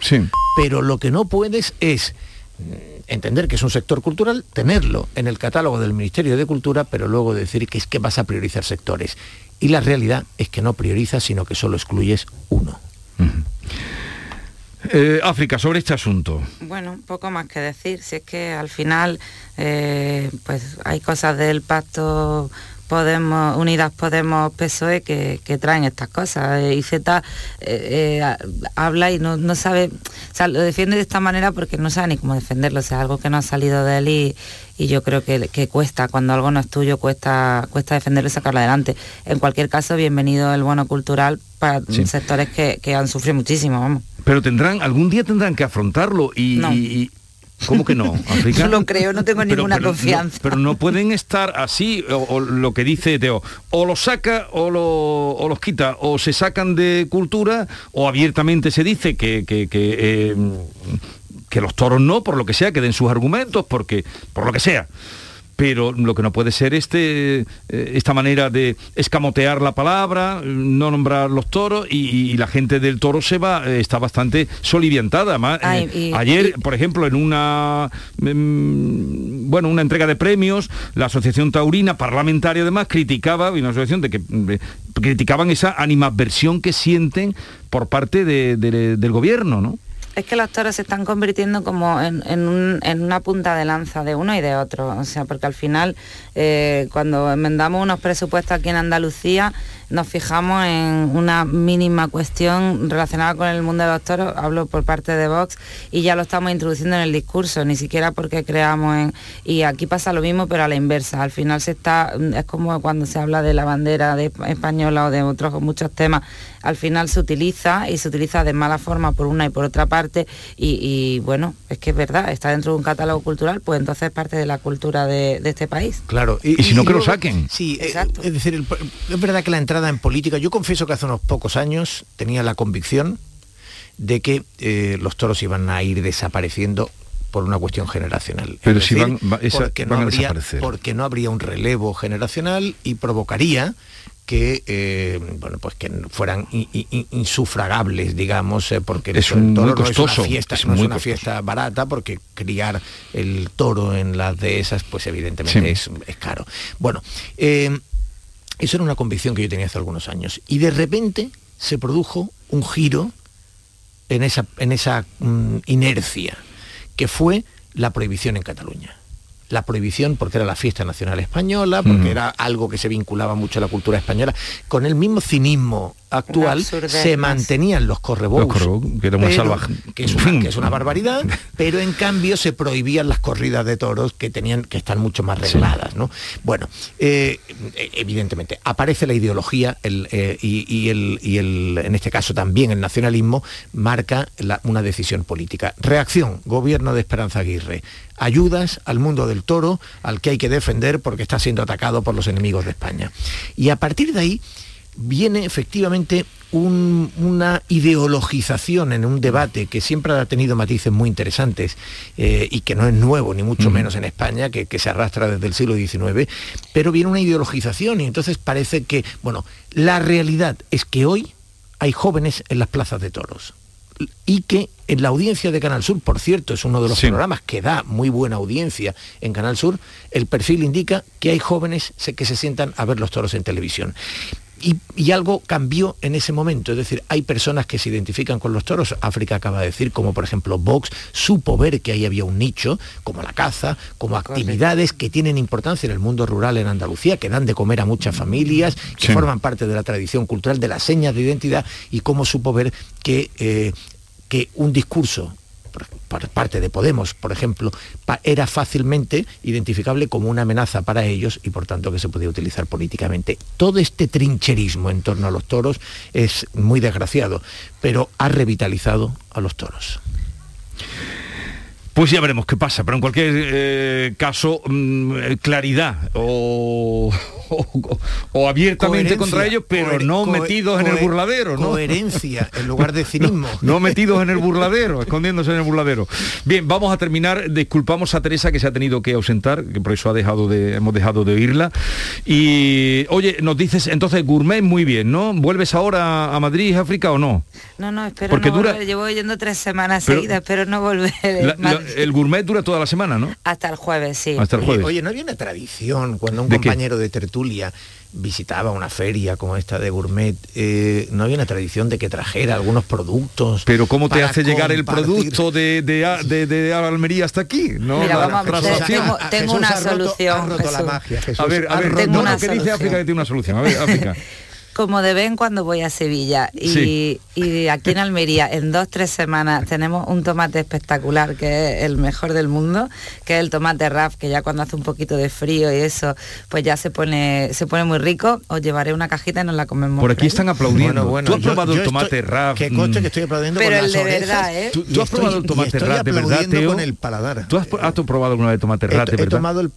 Pero lo que no puedes es mm, entender que es un sector cultural, tenerlo en el catálogo del Ministerio de Cultura, pero luego decir que es que vas a priorizar sectores. Y la realidad es que no priorizas, sino que solo excluyes uno. Eh, África, sobre este asunto. Bueno, poco más que decir, si es que al final eh, pues hay cosas del pacto Podemos, Unidas Podemos PSOE que, traen estas cosas. Eh, y Z habla y no, sabe, o sea, lo defiende de esta manera porque no sabe ni cómo defenderlo, o sea, algo que no ha salido de él y, y yo creo que, cuesta, cuando algo no es tuyo, cuesta, cuesta defenderlo y sacarlo adelante. En cualquier caso, bienvenido el bono cultural para sectores que, han sufrido muchísimo, vamos. Pero tendrán, algún día tendrán que afrontarlo y, ¿Cómo que no? No lo creo, no tengo ninguna confianza. pero no pueden estar así, o, lo que dice Teo, o los saca o, lo, los quita, o se sacan de cultura, o abiertamente se dice que, que, eh, que los toros no, por lo que sea, que den sus argumentos, porque, por lo que sea. Pero lo que no puede ser este, eh, esta manera de escamotear la palabra, no nombrar los toros y, la gente del toro se va, eh, está bastante soliviantada. Eh, ayer, por ejemplo, en una mm, bueno, una entrega de premios, la Asociación Taurina Parlamentaria además criticaba, una asociación de que criticaban esa animadversión que sienten por parte del gobierno, ¿no? Es que los toros se están convirtiendo como en, una punta de lanza de uno y de otro. O sea, porque al final, eh, cuando enmendamos unos presupuestos aquí en Andalucía, nos fijamos en una mínima cuestión relacionada con el mundo de los toros, hablo por parte de Vox, y ya lo estamos introduciendo en el discurso, ni siquiera porque creamos en... Y aquí pasa lo mismo, pero a la inversa. Al final se está, es como cuando se habla de la bandera de española o de otros muchos temas, al final se utiliza y se utiliza de mala forma por una y por otra parte, y, bueno, es que es verdad, está dentro de un catálogo cultural, pues entonces es parte de la cultura de, este país. Claro, y, si no que lo saquen. Sí, eh, Exacto. es decir, es verdad que la entrada en política, yo confieso que hace unos pocos años tenía la convicción de que eh, los toros iban a ir desapareciendo por una cuestión generacional. Pero si van, porque, no habría, porque no habría un relevo generacional y provocaría que eh, bueno pues que fueran insufragables digamos eh, porque es un toro muy costoso, no es una fiesta es no es una fiesta barata porque criar el toro en las dehesas pues evidentemente es, es, caro. Bueno eso era una convicción que yo tenía hace algunos años. Y de repente se produjo un giro en esa, en esa mm, inercia, que fue la prohibición en Cataluña la prohibición porque era la fiesta nacional española, porque era algo que se vinculaba mucho a la cultura española, con el mismo cinismo actual se mantenían los correbous, que, es una, barbaridad, pero en cambio se prohibían las corridas de toros que tenían que estar mucho más regladas. ¿no? Bueno, eh, evidentemente, aparece la ideología eh, y, el, en este caso también el nacionalismo marca una decisión política. Reacción, gobierno de Esperanza Aguirre ayudas al mundo del toro, al que hay que defender porque está siendo atacado por los enemigos de España. Y a partir de ahí viene efectivamente una ideologización en un debate que siempre ha tenido matices muy interesantes eh, y que no es nuevo, ni mucho menos en España, que, que, se arrastra desde el siglo XIX, pero viene una ideologización y entonces parece que, bueno, la realidad es que hoy hay jóvenes en las plazas de toros y que en la audiencia de Canal Sur, por cierto, es uno de los programas que da muy buena audiencia en Canal Sur, el perfil indica que hay jóvenes que se sientan a ver los toros en televisión. Y, algo cambió en ese momento, es decir, hay personas que se identifican con los toros, África acaba de decir, como por ejemplo Vox, supo ver que ahí había un nicho, como la caza, como actividades que tienen importancia en el mundo rural en Andalucía, que dan de comer a muchas familias, que forman parte de la tradición cultural, de las señas de identidad, y cómo supo ver que, eh, que un discurso por parte de Podemos, por ejemplo, era fácilmente identificable como una amenaza para ellos y por tanto que se podía utilizar políticamente. Todo este trincherismo en torno a los toros es muy desgraciado, pero ha revitalizado a los toros. Pues ya veremos qué pasa, pero en cualquier eh, caso, mm, eh, claridad o, o, abiertamente contra ellos, pero no metidos en el burladero, ¿no? Coherencia en lugar de cinismo. no metidos en el burladero, escondiéndose en el burladero. Bien, vamos a terminar. Disculpamos a Teresa que se ha tenido que ausentar, que por eso ha dejado de, hemos dejado de oírla. Y oye, nos dices entonces gourmet muy bien, ¿no? ¿Vuelves ahora a Madrid, África o no? No, no, espero Porque no dura... Llevo yendo tres semanas seguidas, pero no volver el gourmet dura toda la semana, ¿no? Hasta el jueves, sí. Hasta el jueves. Oye, ¿no había una tradición cuando un compañero de tertulia visitaba una feria como esta de gourmet, eh, no había una tradición de que trajera algunos productos. Pero ¿cómo te hace llegar el producto de, de, Almería hasta aquí? ¿no? Mira, vamos, tengo, tengo una solución. a ver, a ver, no, ¿qué dice África que tiene una solución? A ver, África. como de vez en cuando voy a Sevilla y, aquí en Almería en dos, tres semanas tenemos un tomate espectacular que es el mejor del mundo, que es el tomate RAF, que ya cuando hace un poquito de frío y eso, pues ya se pone, se pone muy rico. Os llevaré una cajita y nos la comemos. Por aquí están aplaudiendo. Bueno, ¿Tú has probado el tomate RAF? Que coche que estoy aplaudiendo Pero el de verdad, ¿eh? ¿Tú, has probado el tomate RAF de verdad, Teo? con el paladar. ¿Tú has, probado alguna vez tomate RAF de verdad? He tomado el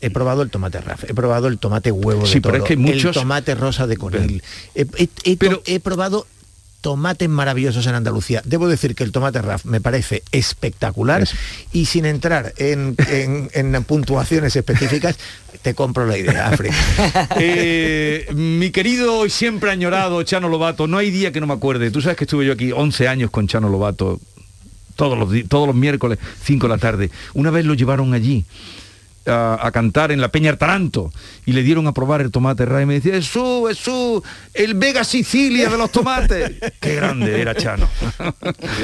he probado el tomate raf, he probado el tomate huevo de toro, el tomate rosa de conil. He, pero, he probado tomates maravillosos en Andalucía. Debo decir que el tomate RAF me parece espectacular y sin entrar en, puntuaciones específicas, te compro la idea, África. Eh, mi querido y siempre añorado Chano Lobato, no hay día que no me acuerde. Tú sabes que estuve yo aquí 11 años con Chano Lobato, todos los, todos los miércoles, 5 de la tarde. Una vez lo llevaron allí a, cantar en la Peña Taranto y le dieron a probar el tomate ray y me decía, Jesús, Jesús, el Vega Sicilia de los tomates. Qué grande era Chano.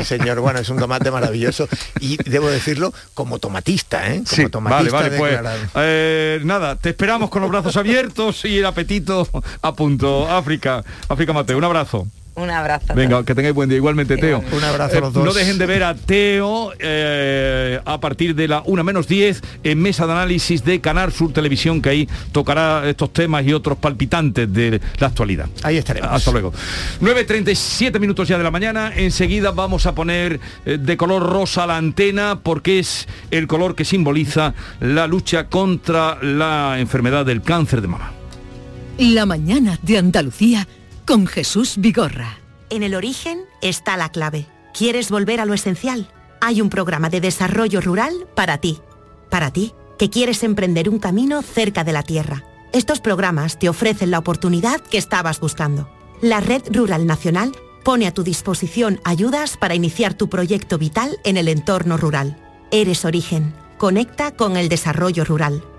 señor, bueno, es un tomate maravilloso y debo decirlo como tomatista, ¿eh? Como tomatista vale, vale, pues, eh, nada, te esperamos con los brazos abiertos y el apetito a punto. África, África Mateo, un abrazo. Un abrazo. Venga, que tengáis buen día. Igualmente, Teo. Un abrazo a los dos. No dejen de ver a Teo eh, a partir de la 1 menos 10 en mesa de análisis de Canal Sur Televisión, que ahí tocará estos temas y otros palpitantes de la actualidad. Ahí estaremos. Hasta luego. 9.37 minutos ya de la mañana. Enseguida vamos a poner eh, de color rosa la antena porque es el color que simboliza la lucha contra la enfermedad del cáncer de mama. La mañana de Andalucía con Jesús Vigorra. En el origen está la clave. ¿Quieres volver a lo esencial? Hay un programa de desarrollo rural para ti. Para ti, que quieres emprender un camino cerca de la tierra. Estos programas te ofrecen la oportunidad que estabas buscando. La Red Rural Nacional pone a tu disposición ayudas para iniciar tu proyecto vital en el entorno rural. Eres origen. Conecta con el desarrollo rural.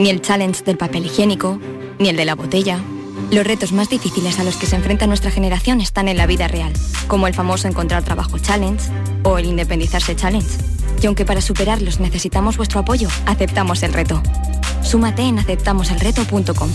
Ni el challenge del papel higiénico, ni el de la botella. Los retos más difíciles a los que se enfrenta nuestra generación están en la vida real, como el famoso encontrar trabajo challenge o el independizarse challenge. Y aunque para superarlos necesitamos vuestro apoyo, aceptamos el reto. Súmate en aceptamoselreto.com.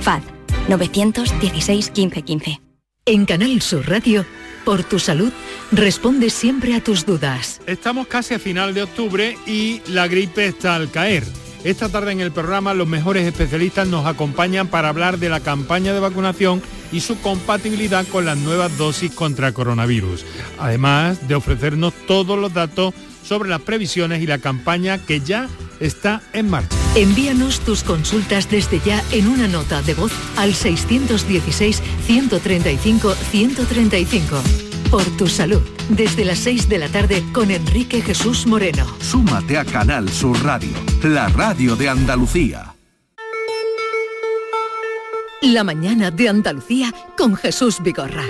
FAD 916 1515. En Canal Sur Radio, por tu salud, responde siempre a tus dudas. Estamos casi a final de octubre y la gripe está al caer. Esta tarde en el programa los mejores especialistas nos acompañan para hablar de la campaña de vacunación y su compatibilidad con las nuevas dosis contra coronavirus, además de ofrecernos todos los datos sobre las previsiones y la campaña que ya está en marcha. Envíanos tus consultas desde ya en una nota de voz al 616-135-135 por tu salud. Desde las 6 de la tarde con Enrique Jesús Moreno. Súmate a Canal Sur Radio, la radio de Andalucía. La mañana de Andalucía con Jesús Vigorra.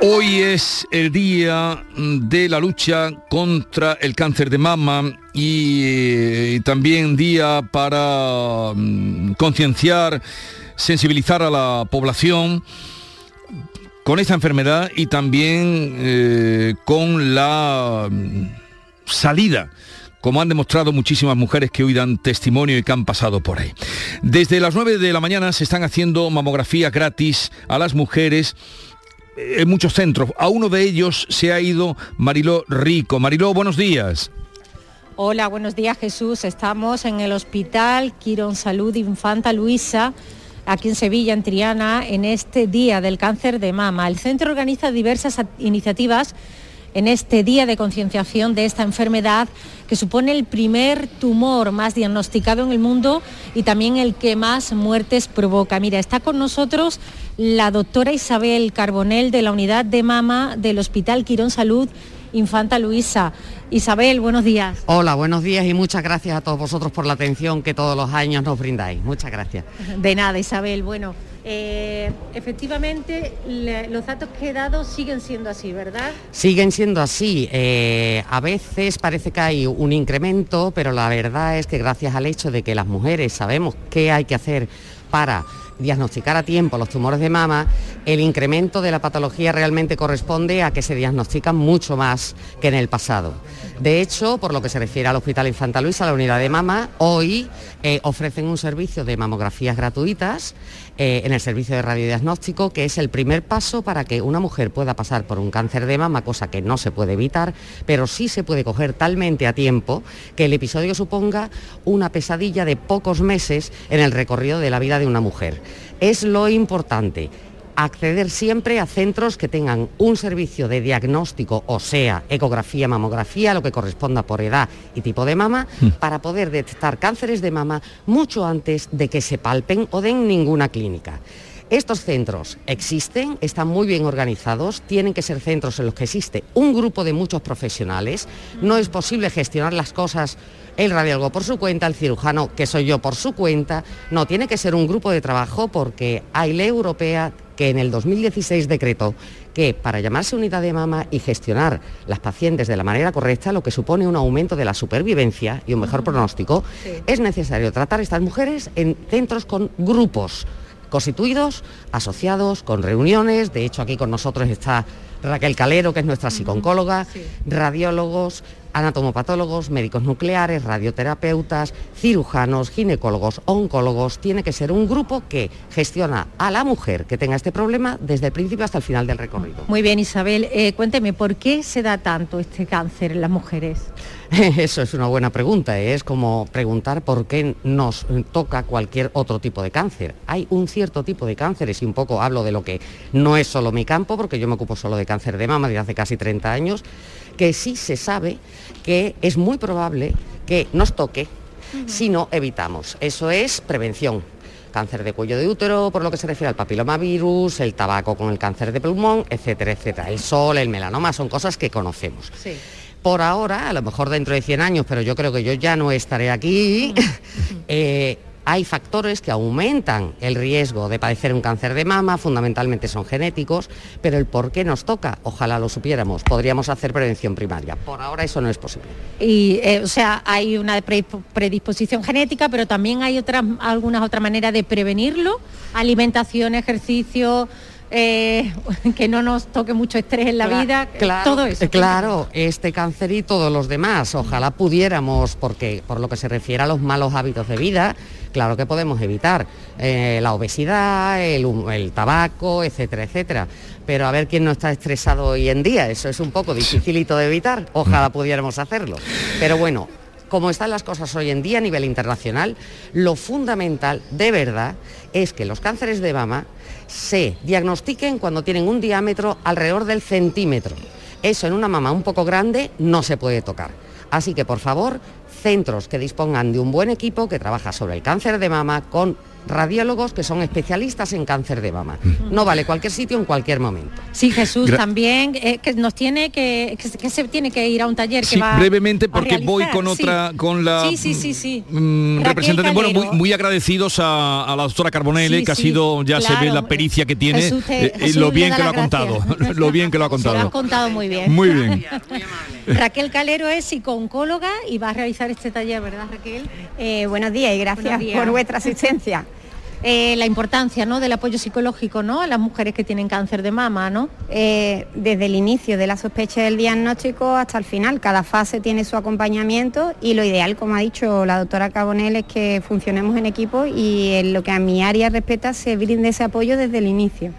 Hoy es el día de la lucha contra el cáncer de mama y, eh, también día para mm, concienciar sensibilizar a la población con esta enfermedad y también eh, con la salida como han demostrado muchísimas mujeres que hoy dan testimonio y que han pasado por ahí. Desde las 9 de la mañana se están haciendo mamografías gratis a las mujeres en muchos centros. A uno de ellos se ha ido Mariló Rico. Mariló, buenos días. Hola, buenos días Jesús. Estamos en el Hospital Quirón Salud Infanta Luisa aquí en Sevilla, en Triana, en este Día del Cáncer de Mama. El centro organiza diversas iniciativas en este día de concienciación de esta enfermedad que supone el primer tumor más diagnosticado en el mundo y también el que más muertes provoca. Mira, está con nosotros la doctora Isabel Carbonel de la unidad de mama del Hospital Quirón Salud Infanta Luisa. Isabel, buenos días. Hola, buenos días y muchas gracias a todos vosotros por la atención que todos los años nos brindáis. Muchas gracias. De nada, Isabel. Bueno, eh, efectivamente los datos que he dado siguen siendo así, ¿verdad? Siguen siendo así. Eh, a veces parece que hay un incremento, pero la verdad es que gracias al hecho de que las mujeres sabemos qué hay que hacer para diagnosticar a tiempo los tumores de mama, el incremento de la patología realmente corresponde a que se diagnostican mucho más que en el pasado. De hecho, por lo que se refiere al Hospital Infanta Luisa, la unidad de mama, hoy eh, ofrecen un servicio de mamografías gratuitas eh, en el servicio de radiodiagnóstico, que es el primer paso para que una mujer pueda pasar por un cáncer de mama, cosa que no se puede evitar, pero sí se puede coger talmente a tiempo que el episodio suponga una pesadilla de pocos meses en el recorrido de la vida de una mujer. Es lo importante acceder siempre a centros que tengan un servicio de diagnóstico, o sea, ecografía, mamografía, lo que corresponda por edad y tipo de mama, mm. para poder detectar cánceres de mama mucho antes de que se palpen o den ninguna clínica. Estos centros existen, están muy bien organizados, tienen que ser centros en los que existe un grupo de muchos profesionales, no es posible gestionar las cosas el radiólogo por su cuenta, el cirujano, que soy yo, por su cuenta. No, tiene que ser un grupo de trabajo porque hay ley europea que en el 2016 decretó que para llamarse unidad de mama y gestionar las pacientes de la manera correcta, lo que supone un aumento de la supervivencia y un mejor pronóstico, es necesario tratar a estas mujeres en centros con grupos constituidos, asociados, con reuniones. De hecho, aquí con nosotros está Raquel Calero, que es nuestra psiconcóloga, radiólogos, anatomopatólogos, médicos nucleares, radioterapeutas, cirujanos, ginecólogos, oncólogos. Tiene que ser un grupo que gestiona a la mujer que tenga este problema desde el principio hasta el final del recorrido. Muy bien, Isabel, eh, cuénteme, ¿por qué se da tanto este cáncer en las mujeres? Eso es una buena pregunta, ¿eh? es como preguntar por qué nos toca cualquier otro tipo de cáncer. Hay un cierto tipo de cánceres y un poco hablo de lo que no es solo mi campo, porque yo me ocupo solo de cáncer de mama desde hace casi 30 años, que sí se sabe que es muy probable que nos toque si no evitamos. Eso es prevención. Cáncer de cuello de útero, por lo que se refiere al papilomavirus, el tabaco con el cáncer de pulmón, etcétera, etcétera. El sol, el melanoma, son cosas que conocemos. Por ahora, a lo mejor dentro de 100 años, pero yo creo que yo ya no estaré aquí, eh, hay factores que aumentan el riesgo de padecer un cáncer de mama, fundamentalmente son genéticos, pero el por qué nos toca, ojalá lo supiéramos, podríamos hacer prevención primaria. Por ahora eso no es posible. Y, eh, o sea, hay una pre- predisposición genética, pero también hay otras, algunas otras maneras de prevenirlo, alimentación, ejercicio, eh, que no nos toque mucho estrés en la vida, claro, todo eso. eh, Claro, este cáncer y todos los demás. Ojalá pudiéramos, porque por lo que se refiere a los malos hábitos de vida, claro que podemos evitar eh, la obesidad, el, el tabaco, etcétera, etcétera. Pero a ver quién no está estresado hoy en día, eso es un poco dificilito de evitar. Ojalá pudiéramos hacerlo. Pero bueno, como están las cosas hoy en día a nivel internacional, lo fundamental, de verdad, es que los cánceres de mama se diagnostiquen cuando tienen un diámetro alrededor del centímetro. Eso en una mama un poco grande no se puede tocar. Así que, por favor, centros que dispongan de un buen equipo que trabaja sobre el cáncer de mama con radiólogos que son especialistas en cáncer de mama. No vale cualquier sitio en cualquier momento. Sí, Jesús, Gra- también eh, que nos tiene que, que, se- que se tiene que ir a un taller que Sí, va brevemente a porque voy con sí. otra, con la Sí, sí, sí, sí. mm, representante, bueno, muy, muy agradecidos a, a la doctora Carbonell, Sí, que ha sido, ya se ve la pericia que tiene, Jesús te- eh, y Jesús lo bien que lo ha contado, lo bien que lo ha Se lo has contado. contado muy bien. Muy bien. Raquel Calero es psicooncóloga y va a realizar este taller, ¿verdad, Raquel? Eh, buenos días y gracias Buenos días. por vuestra asistencia. Eh, la importancia ¿no? del apoyo psicológico ¿no? a las mujeres que tienen cáncer de mama, ¿no? Eh, desde el inicio de la sospecha del diagnóstico hasta el final, cada fase tiene su acompañamiento y lo ideal, como ha dicho la doctora Cabonel, es que funcionemos en equipo y en lo que a mi área respecta se brinde ese apoyo desde el inicio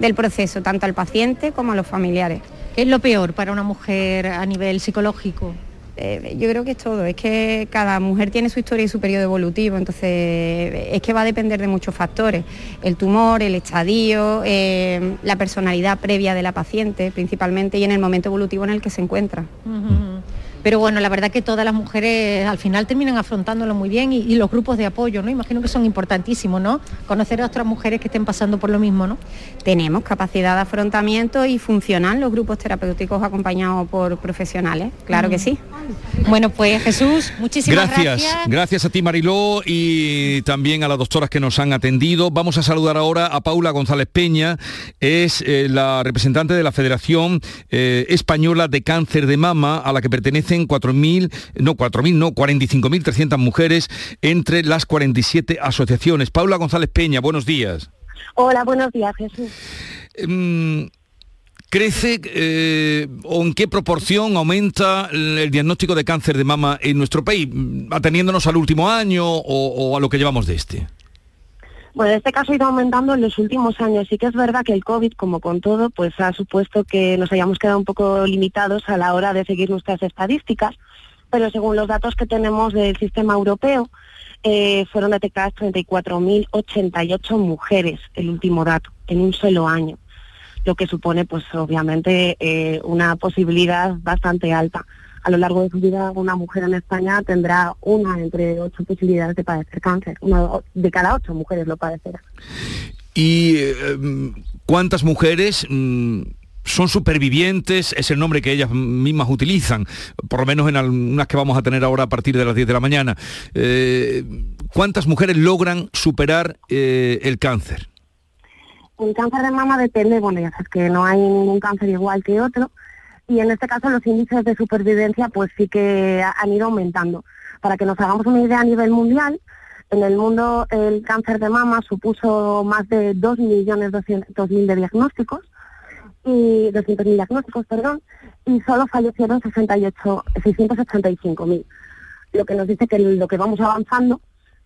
del proceso, tanto al paciente como a los familiares. ¿Qué es lo peor para una mujer a nivel psicológico? Eh, yo creo que es todo, es que cada mujer tiene su historia y su periodo evolutivo, entonces es que va a depender de muchos factores, el tumor, el estadio, eh, la personalidad previa de la paciente principalmente y en el momento evolutivo en el que se encuentra. Pero bueno, la verdad que todas las mujeres al final terminan afrontándolo muy bien y, y los grupos de apoyo, ¿no? Imagino que son importantísimos, ¿no? Conocer a otras mujeres que estén pasando por lo mismo, ¿no? Tenemos capacidad de afrontamiento y funcionan los grupos terapéuticos acompañados por profesionales, claro que sí. Bueno, pues Jesús, muchísimas Gracias, gracias. gracias a ti Mariló y también a las doctoras que nos han atendido. Vamos a saludar ahora a Paula González Peña, es eh, la representante de la Federación eh, Española de Cáncer de Mama, a la que pertenecen 4.000, no 4.000, no 45.300 mujeres entre las 47 asociaciones. Paula González Peña, buenos días. Hola, buenos días, Jesús. Mm, ¿Crece eh, o en qué proporción aumenta el diagnóstico de cáncer de mama en nuestro país, ateniéndonos al último año o, o a lo que llevamos de este? Bueno, en este caso ha ido aumentando en los últimos años. Sí que es verdad que el COVID, como con todo, pues ha supuesto que nos hayamos quedado un poco limitados a la hora de seguir nuestras estadísticas, pero según los datos que tenemos del sistema europeo, eh, fueron detectadas 34.088 mujeres, el último dato, en un solo año, lo que supone, pues obviamente, eh, una posibilidad bastante alta. A lo largo de su vida, una mujer en España tendrá una entre ocho posibilidades de padecer cáncer. Una de cada ocho mujeres lo padecerá. ¿Y mm, cuántas mujeres mm, son supervivientes? Es el nombre que ellas mismas utilizan, por lo menos en algunas que vamos a tener ahora a partir de las 10 de la mañana. Eh, ¿Cuántas mujeres logran superar eh, el cáncer? El cáncer de mama depende, bueno, ya sabes que no hay ningún cáncer igual que otro, y en este caso los índices de supervivencia pues sí que ha- han ido aumentando. Para que nos hagamos una idea a nivel mundial, en el mundo el cáncer de mama supuso más de 2.200.000 de diagnósticos y 200.000 diagnósticos, perdón, y solo fallecieron 68, 685.000. Lo que nos dice que lo que vamos avanzando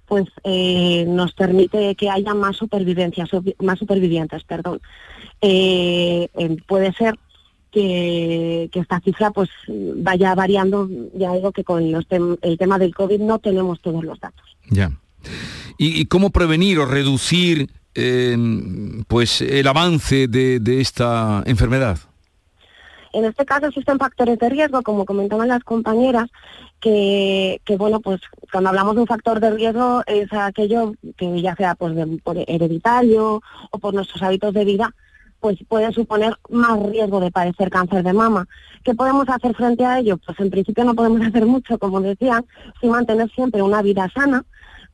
pues eh, nos permite que haya más supervivencias, más supervivientes, perdón. Eh, puede ser que, esta cifra pues vaya variando, ya digo que con el tema del COVID no tenemos todos los datos. Ya. ¿Y, cómo prevenir o reducir em, pues el avance de, de esta enfermedad? En este caso existen factores de riesgo, como comentaban las compañeras, que, bueno, pues cuando hablamos de un factor de riesgo es aquello que ya sea pues por hereditario o por nuestros hábitos de vida, pues puede suponer más riesgo de padecer cáncer de mama. ¿Qué podemos hacer frente a ello? Pues en principio no podemos hacer mucho, como decía, sin mantener siempre una vida sana,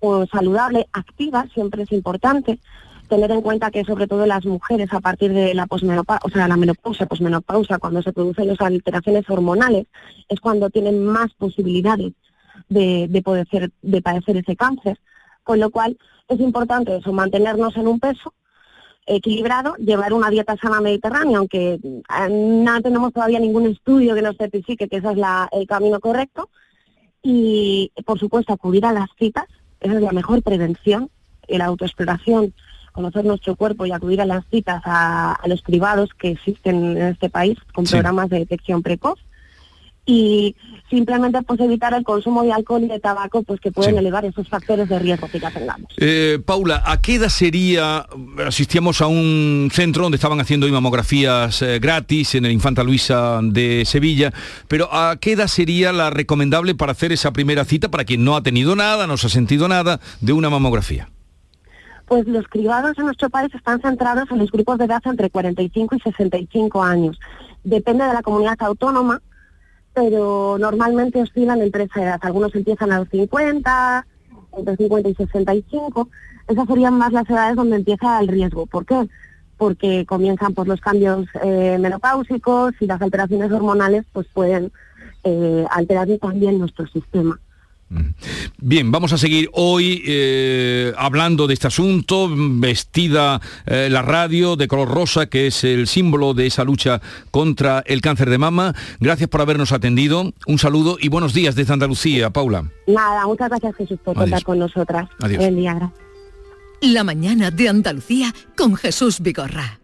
o saludable, activa, siempre es importante tener en cuenta que sobre todo las mujeres a partir de la posmenopausa, o sea, la menopausa, posmenopausa, cuando se producen las alteraciones hormonales, es cuando tienen más posibilidades de, poder de padecer ese cáncer. Con lo cual es importante eso, mantenernos en un peso equilibrado, llevar una dieta sana mediterránea, aunque eh, no tenemos todavía ningún estudio que nos certifique que ese es el camino correcto. Y, por supuesto, acudir a las citas, esa es la mejor prevención, la autoexploración conocer nuestro cuerpo y acudir a las citas a, los privados que existen en este país con programas de detección precoz y simplemente pues evitar el consumo de alcohol y de tabaco pues que pueden elevar esos factores de riesgo que ya tengamos. Eh, Paula, ¿a qué edad sería, asistíamos a un centro donde estaban haciendo mamografías eh, gratis en el Infanta Luisa de Sevilla, pero ¿a qué edad sería la recomendable para hacer esa primera cita para quien no ha tenido nada, no se ha sentido nada de una mamografía? pues los cribados en nuestro país están centrados en los grupos de edad entre 45 y 65 años. Depende de la comunidad autónoma, pero normalmente oscilan entre esa edad. Algunos empiezan a los 50, entre 50 y 65. Esas serían más las edades donde empieza el riesgo. ¿Por qué? Porque comienzan pues, los cambios eh, menopáusicos y las alteraciones hormonales pues, pueden eh, alterar también nuestro sistema. Bien, vamos a seguir hoy eh, hablando de este asunto, vestida eh, la radio de color rosa, que es el símbolo de esa lucha contra el cáncer de mama. Gracias por habernos atendido. Un saludo y buenos días desde Andalucía, Paula. Nada, muchas gracias Jesús por contar con nosotras. Adiós. La mañana de Andalucía con Jesús Vigorra.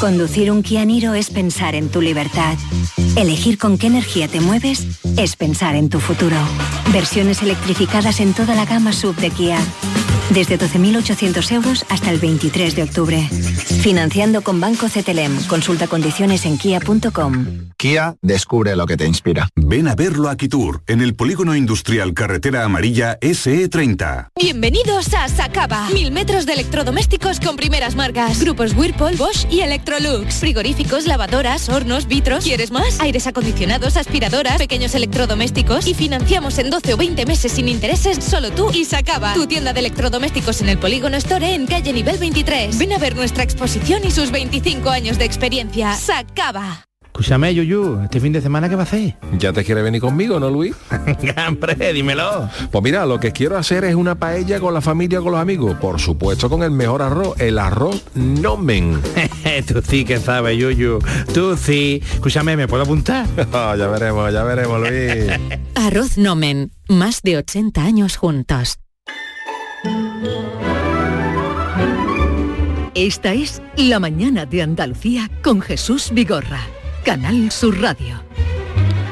Conducir un Kia Niro es pensar en tu libertad. Elegir con qué energía te mueves es pensar en tu futuro. Versiones electrificadas en toda la gama sub de Kia. Desde 12.800 euros hasta el 23 de octubre. Financiando con Banco CTLM. Consulta condiciones en kia.com. Kia, descubre lo que te inspira. Ven a verlo a Kitur, en el Polígono Industrial Carretera Amarilla SE30. Bienvenidos a Sacaba. Mil metros de electrodomésticos con primeras marcas. Grupos Whirlpool, Bosch y Electrolux. Frigoríficos, lavadoras, hornos, vitros. ¿Quieres más? Aires acondicionados, aspiradoras, pequeños electrodomésticos. Y financiamos en 12 o 20 meses sin intereses solo tú y Sacaba. Tu tienda de electrodomésticos domésticos en el Polígono Store en calle nivel 23. Ven a ver nuestra exposición y sus 25 años de experiencia. Sacaba. Escúchame, Yuyu, ¿este fin de semana qué va a hacer? ¿Ya te quiere venir conmigo, no, Luis? Hombre, dímelo. Pues mira, lo que quiero hacer es una paella con la familia, con los amigos. Por supuesto, con el mejor arroz, el arroz nomen. Tú sí que sabes, Yuyu. Tú sí. Escúchame, ¿me puedo apuntar? Ah, ya veremos, ya veremos, Luis. Arroz Nomen. Más de 80 años juntos. Esta es La Mañana de Andalucía con Jesús Vigorra. Canal Sur Radio.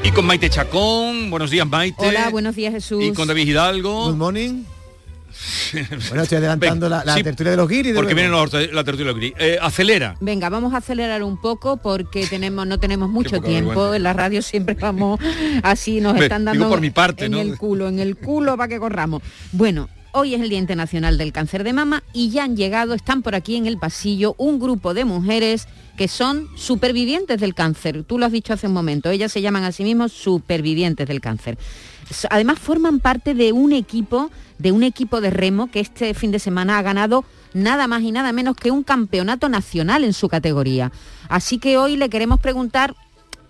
Y con Maite Chacón, buenos días Maite. Hola, buenos días Jesús. Y con David Hidalgo. Good morning. Bueno, estoy adelantando la, la sí, tertulia de los guiris. de Porque luego. viene la, la tertulia de los guiris. Eh, acelera. Venga, vamos a acelerar un poco porque tenemos no tenemos mucho tiempo. vergüenza. En la radio siempre vamos así, nos están dando por mi parte, en ¿no? el culo, en el culo para que corramos. Bueno, hoy es el Día Internacional del Cáncer de Mama y ya han llegado, están por aquí en el pasillo, un grupo de mujeres que son supervivientes del cáncer. Tú lo has dicho hace un momento, ellas se llaman a sí mismos supervivientes del cáncer. Además forman parte de un equipo, de un equipo de remo que este fin de semana ha ganado nada más y nada menos que un campeonato nacional en su categoría. Así que hoy le queremos preguntar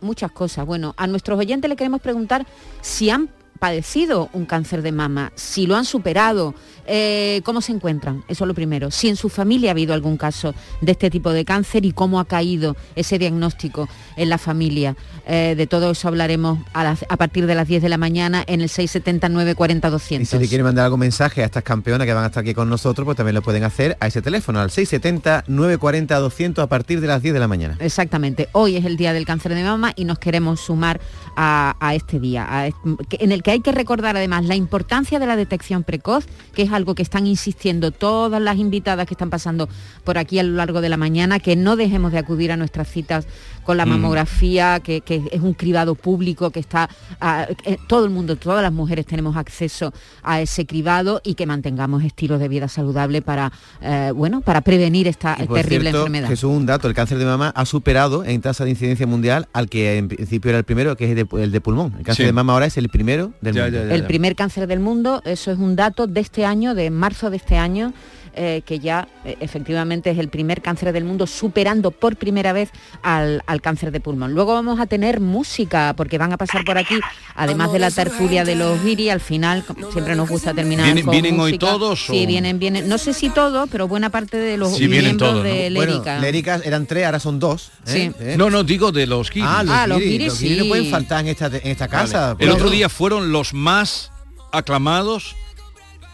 muchas cosas. Bueno, a nuestros oyentes le queremos preguntar si han padecido un cáncer de mama, si lo han superado, eh, cómo se encuentran, eso es lo primero, si en su familia ha habido algún caso de este tipo de cáncer y cómo ha caído ese diagnóstico en la familia. Eh, de todo eso hablaremos a, las- a partir de las 10 de la mañana en el 679 40 Y 200. si le quieren mandar algún mensaje a estas campeonas que van a estar aquí con nosotros, pues también lo pueden hacer a ese teléfono, al 670-940-200 a partir de las 10 de la mañana. Exactamente. Hoy es el Día del Cáncer de Mama y nos queremos sumar a, a este día, a en el que hay que recordar además la importancia de la detección precoz, que es algo que están insistiendo todas las invitadas que están pasando por aquí a lo largo de la mañana, que no dejemos de acudir a nuestras citas con la Mm. mamografía, que, que es un cribado público, que está ah, eh, todo el mundo, todas las mujeres tenemos acceso a ese cribado y que mantengamos estilos de vida saludable para, eh, bueno, para prevenir esta Y por terrible cierto, enfermedad. Jesús, un dato, el cáncer de mama ha superado en tasa de incidencia mundial al que en principio era el primero, que es el de, el de pulmón. El cáncer Sí. de mama ahora es el primero del mundo. el primer cáncer del mundo, eso es un dato de este año, de marzo de este año, eh, que ya eh, efectivamente es el primer cáncer del mundo, superando por primera vez al, al cáncer de pulmón. Luego vamos a tener música, porque van a pasar por aquí, además de la tertulia de los guiri, al final como siempre nos gusta terminar ¿Vienen- con vienen hoy todos, Sí, vienen, vienen, no sé si todos, pero buena parte de los Sí, vienen miembros todos, ¿no? de Bueno, Lérica. Léricas eran tres, ahora son dos. ¿eh? Sí. ¿Eh? No, no, digo de los guiris. Ah, los, Ah, los los guiris no sí. pueden faltar en esta, en esta casa. El Pero- otro día fueron los más aclamados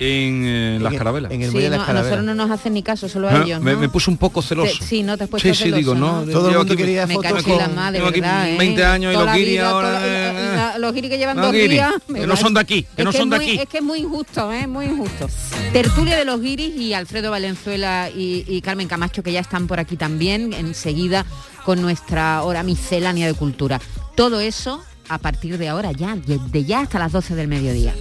en eh, las el- carabelas. en el Sí, Muelle de no, las a nosotros Carabelas. no nos hacen ni caso, solo a ellos, me, ¿no? me puse un poco celoso. Te- sí, no te has puesto Sí, sí, digo, celoso, no. Todo el mundo aquí- quería Me fotos cago en la con- madre, tengo aquí ¿verdad? eh? 20 años y Toda los la guiris ahora, toda- eh, la- la- los guiris que llevan dos días. que no son de aquí, que Es no son de muy- aquí. Es que es muy injusto, ¿eh? Muy injusto. Tertulia de los guiris y Alfredo Valenzuela y, y Carmen Camacho, que ya están por aquí también, enseguida con nuestra hora miscelánea de cultura. Todo eso a partir de ahora ya, de ya hasta las 12 del mediodía.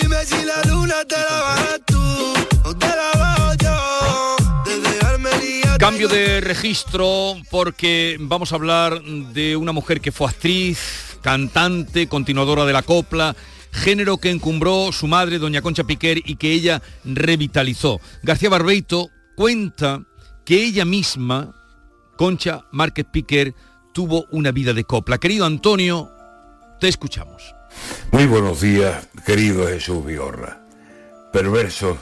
Dime si la luna te la bajas tú o te la bajo yo. Desde Almería. Cambio de registro porque vamos a hablar de una mujer que fue actriz, cantante, continuadora de la copla, género que encumbró su madre, doña Concha Piquer, y que ella revitalizó. García Barbeito cuenta que ella misma, Concha Márquez Piquer, tuvo una vida de copla. Querido Antonio, te escuchamos. Muy buenos días, querido Jesús Vigorra. Perverso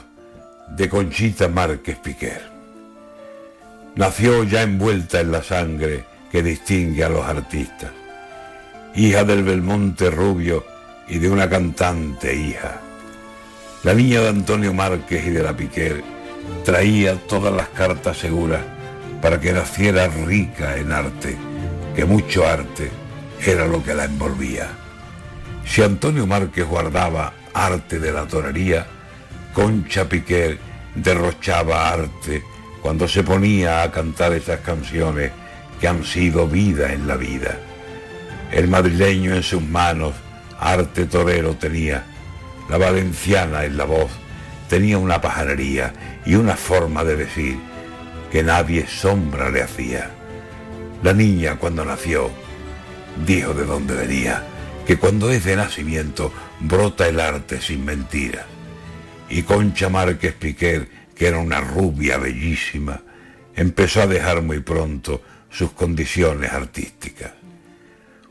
de Conchita Márquez Piquer. Nació ya envuelta en la sangre que distingue a los artistas. Hija del Belmonte Rubio y de una cantante hija. La niña de Antonio Márquez y de la Piquer traía todas las cartas seguras para que naciera rica en arte, que mucho arte era lo que la envolvía. Si Antonio Márquez guardaba arte de la torería, Concha Piquer derrochaba arte cuando se ponía a cantar esas canciones que han sido vida en la vida. El madrileño en sus manos arte torero tenía, la valenciana en la voz tenía una pajarería y una forma de decir que nadie sombra le hacía. La niña cuando nació dijo de dónde venía, que cuando es de nacimiento brota el arte sin mentira. Y Concha Márquez Piquer, que era una rubia bellísima, empezó a dejar muy pronto sus condiciones artísticas.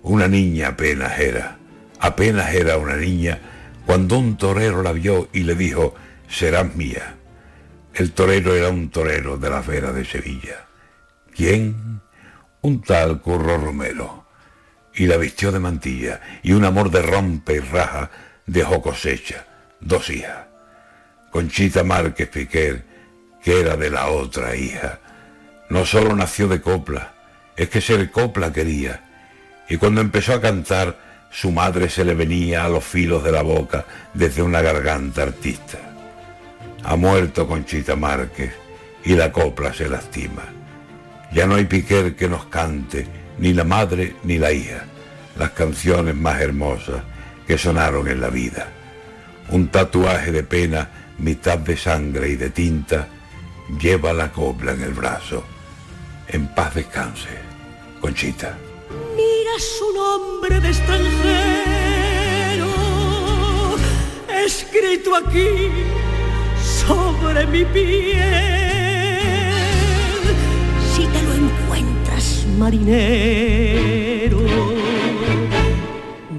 Una niña apenas era, apenas era una niña, cuando un torero la vio y le dijo, serás mía. El torero era un torero de la Vera de Sevilla. ¿Quién? Un tal Curro Romero. Y la vistió de mantilla y un amor de rompe y raja dejó cosecha, dos hijas. Conchita Márquez Piquer, que era de la otra hija, no solo nació de copla, es que ser copla quería. Y cuando empezó a cantar, su madre se le venía a los filos de la boca desde una garganta artista. Ha muerto Conchita Márquez y la copla se lastima. Ya no hay piquer que nos cante, ni la madre ni la hija, las canciones más hermosas que sonaron en la vida. Un tatuaje de pena, mitad de sangre y de tinta, lleva la copla en el brazo. En paz descanse, Conchita. Mira su nombre de extranjero, escrito aquí sobre mi piel. Marinero,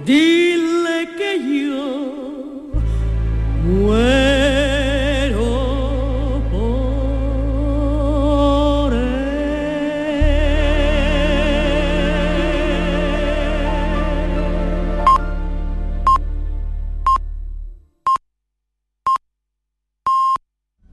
dile que yo muero.